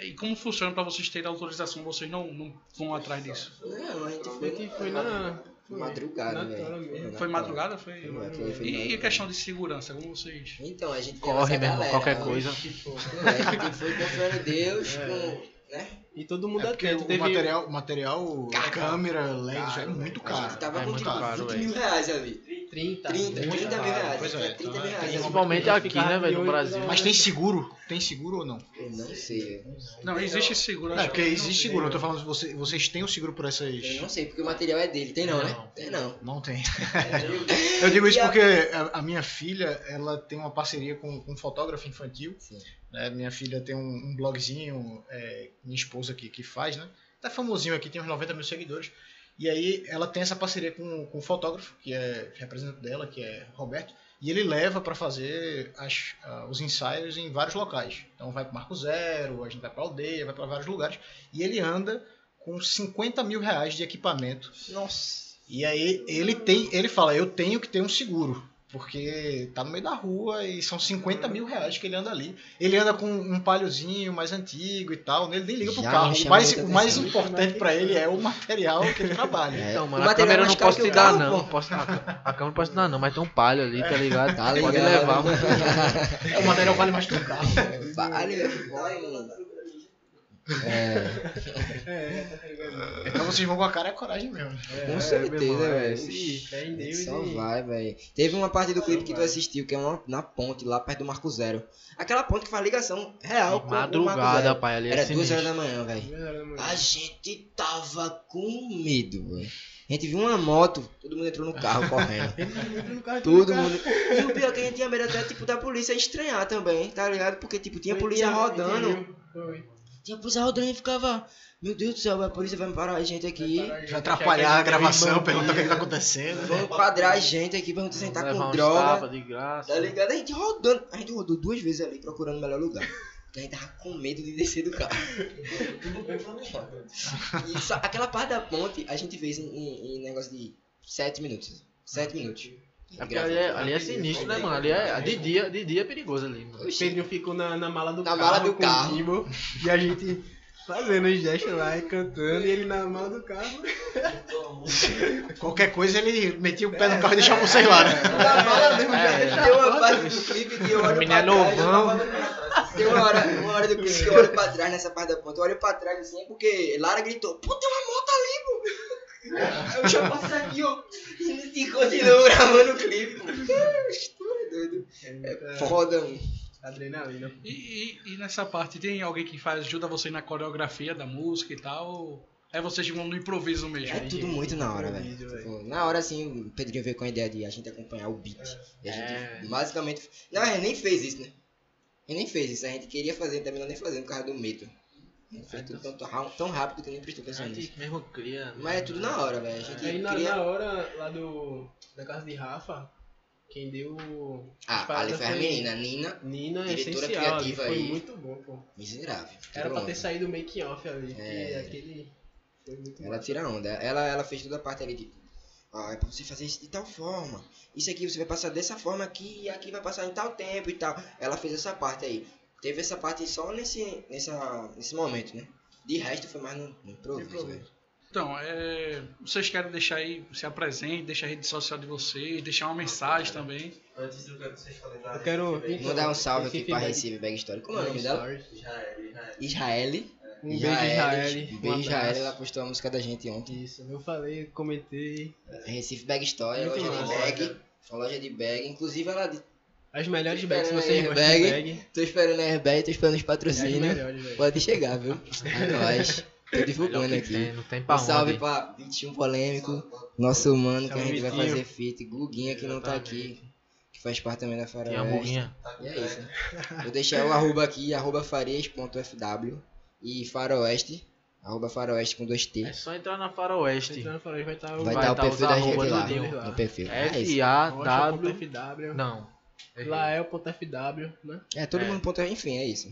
E como funciona para vocês terem autorização? Vocês não, não vão atrás disso? Não, a gente A foi, gente foi na. Foi madrugada, velho. Foi madrugada? Foi. Foi madrugada, foi E, e a madrugada. questão de segurança, como vocês. Então, a gente Corre, meu irmão, qualquer ó. coisa. É, a gente foi confiando em Deus, com, né? E todo mundo É porque atento. o Teve, material, material câmera, lens, Caro, é muito A caro. gente tava É com muito tipo caro, 20 velho. mil reais ali. 30. 30, 30 mil reais. pois é, é, 30 então mil é- reais. Principalmente aqui, né, velho, no Brasil. Mas tem seguro? Tem seguro ou não? Eu não sei. Não, existe segurança. É, porque existe seguro. Eu tô falando, vocês, vocês têm o seguro por essas. Eu não sei, porque o material é dele. Tem não, né? Não. Tem não. Não tem. É, Eu digo isso porque a, a minha filha, ela tem uma parceria com, com um fotógrafo infantil. Sim. né? Minha filha tem um, um blogzinho, é, minha esposa aqui que faz, né? Tá famosinho aqui, tem uns 90 mil seguidores. E aí ela tem essa parceria com, com o fotógrafo, que é representante dela, que é Roberto. E ele leva para fazer as, ah, os ensaios em vários locais. Então vai para Marco Zero, a gente vai para aldeia, vai para vários lugares. E ele anda com 50 mil reais de equipamento Nossa. e aí ele tem, ele fala, eu tenho que ter um seguro. Porque tá no meio da rua e são 50 mil reais que ele anda ali. Ele anda com um palhozinho mais antigo e tal, ele nem liga pro Já carro. O mais, o mais importante pra ele é o material que ele trabalha. É. Então, mano, O a material câmera não posso te dar, não. Posso, a, a câmera não posso te dar, não, mas tem um palho ali, tá ligado? Tá Pode ligado. levar, mano. É, o material vale mais que o carro. Vale, velho. É, Então vocês vão com a cara e a coragem mesmo. com meu certeza, é, velho. Só e... vai, velho. Teve uma parte do clipe que tu assistiu, que é uma, na ponte, lá perto do Marco Zero. Aquela ponte que faz ligação real com o Marco Madrugada, Zero. pai, ali é Era duas sinistro. horas da manhã, velho. A gente tava com medo, velho. A gente viu uma moto, todo mundo entrou no carro correndo. Todo mundo. E o pior é que a gente tinha medo até, tipo, da polícia estranhar também, tá ligado? Porque, tipo, tinha polícia rodando. Polícia rodando e ficava. Meu Deus do céu, a polícia vai parar a gente aqui. Vai atrapalhar a gravação, perguntar o que, que tá acontecendo. Vão quadrar a gente aqui, perguntar se a gente tá com droga. de graça. Tá ligado? A gente rodando. A gente rodou duas vezes ali procurando o melhor lugar. Porque a gente tava com medo de descer do carro. E só- aquela parte da ponte a gente fez em, em- em negócio de 7 minutos. 7 minutos. É porque ali é, ali é sinistro, né, mano? Ali é, de, dia, de dia é perigoso ali, mano. O Pedrinho ficou na, na mala do Na carro. mala do carro. E a gente fazendo os gestos lá e cantando. E ele na mala do carro. Qualquer coisa ele metia o pé no carro e deixava vocês lá, né? Na mala mesmo, É. já. Tem uma parte do clipe que eu olho pra é trás. novão. Tem uma hora, uma hora do clipe que eu olho pra trás nessa parte da ponte. Eu olho pra trás assim porque Lara gritou: Pô, tem uma moto ali, pô. Eu já passo aqui, ó. E continuo gravando o clipe, pô. Tu é doido. É foda, mano. Adrenalina. E, e- e nessa parte, tem alguém que faz, ajuda você na coreografia da música e tal? Ou é vocês que vão no improviso mesmo? É tudo muito na hora, velho. Tipo, Na hora, assim, o Pedrinho veio com a ideia de a gente acompanhar o beat. E a gente É. basicamente. Não, a gente nem fez isso, né? A gente nem fez isso. A gente queria fazer, terminou nem fazendo por causa do medo. Fez tudo tão, tão- tão rápido que nem prestou atenção nisso. gente mesmo cria. né? Mas é tudo na hora, velho. A gente Aí na, cria. na hora lá do. Da casa de Rafa, quem deu. Ah, ali foi a menina, Nina, Nina é Diretora essencial. ali, criativa Foi aí. muito bom, pô. miserável. Era pra ter saído o making off ali. É. É. aquele. Foi muito Ela bom. tira onda. Ela, ela fez toda a parte ali de. Ah, é pra você fazer isso de tal forma. Isso aqui você vai passar dessa forma aqui e aqui vai passar em tal tempo e tal. Ela fez essa parte aí. Teve essa parte só nesse, nessa, nesse momento, né? De resto foi mais no, no improviso. Então, é, vocês querem deixar aí, se apresente, deixar a rede social de vocês, deixar uma mensagem também. Antes do que vocês falem da Eu quero. Mandar um salve aqui Bag- Recife Bag Story. Como é o nome dela? Israel, Israel. Israel. Um beijo, Israel. Um Um beijo, Israel. Ela postou a música da gente ontem. Isso, eu falei, comentei. Recife Bag Story, Muito loja de bag. Uma loja de bag. Inclusive ela. As melhores bags, se vocês gostam bag. de bag. Tô esperando a airbag, tô esperando os patrocínios. Pode chegar, viu? É nóis. Tô divulgando aqui. tem, não tem pra Um salve onde. pra 21 Polêmico, nosso mano que a gente vai fazer feat. Guguinha que não tá aqui, que faz parte também da Tem a Faroeste. buguinha. E é isso. Vou deixar o arroba aqui, arroba farias.fw e faroeste, arroba faroeste com dois T. É só entrar na Faroeste. Vai estar o Vai vai estar o tá perfil da gente lá, no perfil. É isso. F-A-W. Não. Lael.fw, né? É, todo É. mundo ponto, enfim, é isso.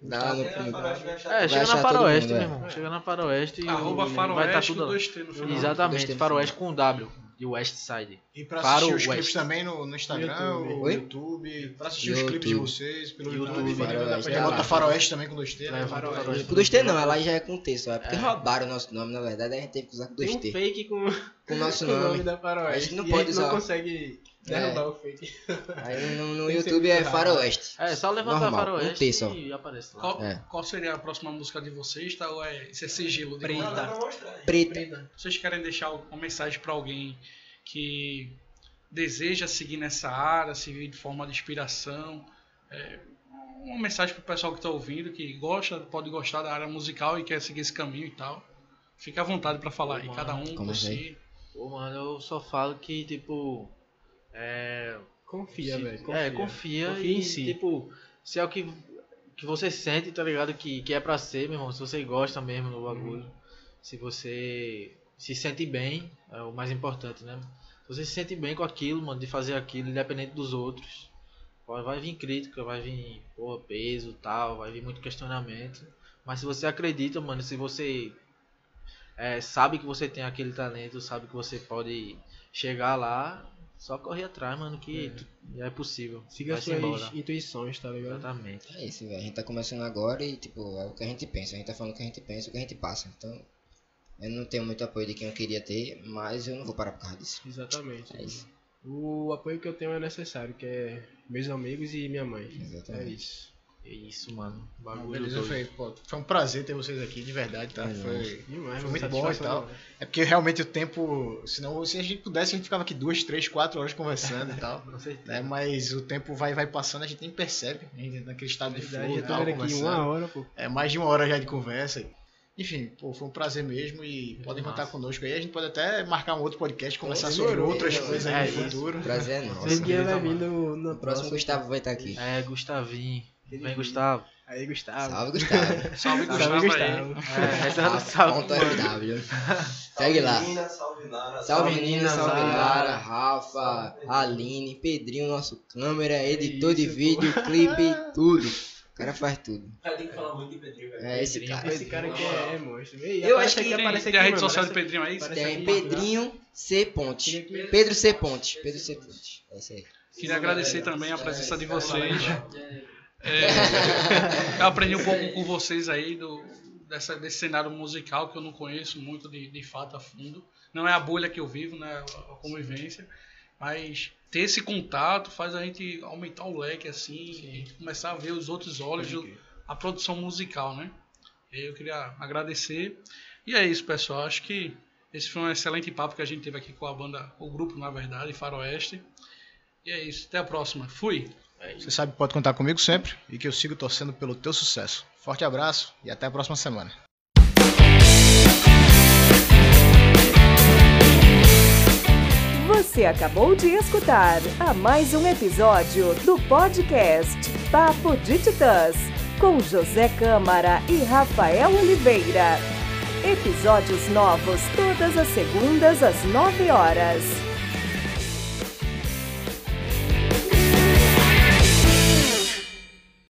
Dá lá no, Chega na no- faroeste, É, chega na Faroeste, mundo, meu é. irmão. Chega na Faroeste e Arroba vai estar faroeste tudo com lá. dois T no final. Exatamente, Dois Faroeste com W. De West Side. E pra Para assistir o os West. clipes também no, no Instagram, YouTube. no Oi? YouTube. Pra assistir os YouTube. clipes de vocês pelo YouTube, YouTube. Faroeste, é bota lá. Faroeste também com dois T, né? Leva Faroeste. Faroeste. Com dois T não, ela já é com T só. É porque É. roubaram o nosso nome, na verdade, a gente teve que usar com dois Tem um T. fake com, o nosso com o nome nome. da Faroeste. A gente não e pode a gente usar. não consegue derrubar o fake. Aí no, no YouTube é. Faroeste. É, só levantar Normal, Faroeste um só. e aparece lá. Qual, É. qual seria a próxima música de vocês, tá? Ou é, isso é sigilo? de Preta. mostrar. Preta. Vocês querem deixar uma mensagem para alguém que deseja seguir nessa área, seguir de forma de inspiração? É, uma mensagem para o pessoal que está ouvindo, que gosta, pode gostar da área musical e quer seguir esse caminho e tal. Fica à vontade para falar aí, Mano, cada um por começa si. Pô, mano, eu só falo que, tipo. É. Confia, velho. É, confia, Confia e, em si. tipo, se é o que, que você sente, tá ligado? Que, que é pra ser, meu irmão. Se você gosta mesmo do bagulho. Se você se sente bem, é o mais importante, né? Se você se sente bem com aquilo, mano, de fazer aquilo, independente dos outros. Vai vir crítica, vai vir pô, peso tal, vai vir muito questionamento. Mas se você acredita, mano, se você é, sabe que você tem aquele talento, sabe que você pode chegar lá, Só correr atrás, mano, que É. é possível. Siga Vai-se suas embora. intuições, tá ligado? Exatamente. É isso, velho. A gente tá começando agora e, tipo, é o que a gente pensa. A gente tá falando o que a gente pensa, o que a gente passa. Então, eu não tenho muito apoio de quem eu queria ter, mas eu não vou parar por causa disso. Exatamente. É isso. O apoio que eu tenho é necessário, que é meus amigos e minha mãe. É Exatamente. isso. É isso, mano. Bagulho beleza, doido. foi, pô, foi um prazer ter vocês aqui, de verdade, tá? É Foi, Demais, foi muito bom e tal. É porque realmente o tempo. Senão, se a gente pudesse, a gente ficava aqui duas, três, quatro horas conversando e tal. Com certeza. né? Mas o tempo vai, vai passando, a gente nem percebe. A gente naquele estado de flow e já tô tal, aqui uma hora, pô. É mais de uma hora já de conversa. Enfim, pô, foi um prazer mesmo e podem massa. contar conosco aí. A gente pode até marcar um outro podcast, conversar sobre outras demorou. coisas É aí no futuro. O prazer é nosso. Guia vai vir no, no O próximo Gustavo vai estar aqui. É, Gustavinho. Vem, Gustavo. Aí, Gustavo. Salve, Gustavo. Salve, Salve, Gustavo aí. Gustavo. É, essa é salve, Ponto. FW. Segue lá. Menina, salve Lara. Salve menina, salve Lara. Rafa, Aline, Pedrinho, nosso câmera, editor de vídeo, clipe, tudo. O cara faz tudo. Cara, tem que falar muito de Pedrinho, velho. É esse Pedrinho, cara. Esse cara aqui é, é monstro. Eu acho que aqui, Tem, a rede social do Pedrinho aí? Parece Tem Pedrinho C. Ponte. Pedro C. Ponte. Pedro C. Ponte. É isso aí. Queria agradecer também a presença de vocês. É, eu aprendi um pouco com vocês aí do, dessa, desse cenário musical que eu não conheço muito de, de fato a fundo. Não é a bolha que eu vivo, né? A convivência. Mas ter esse contato faz a gente aumentar o leque assim e começar a ver os outros olhos do- a produção musical, né? Eu queria agradecer. E é isso, pessoal. Acho que esse foi um excelente papo que a gente teve aqui com a banda, o grupo, na verdade, Faroeste. E é isso. Até a próxima. Fui! Você sabe que pode contar comigo sempre e que eu sigo torcendo pelo teu sucesso. Forte abraço e até a próxima semana. Você acabou de escutar a mais um episódio do podcast Papo de Titãs, com José Câmara e Rafael Oliveira. Episódios novos todas as segundas às 9 horas.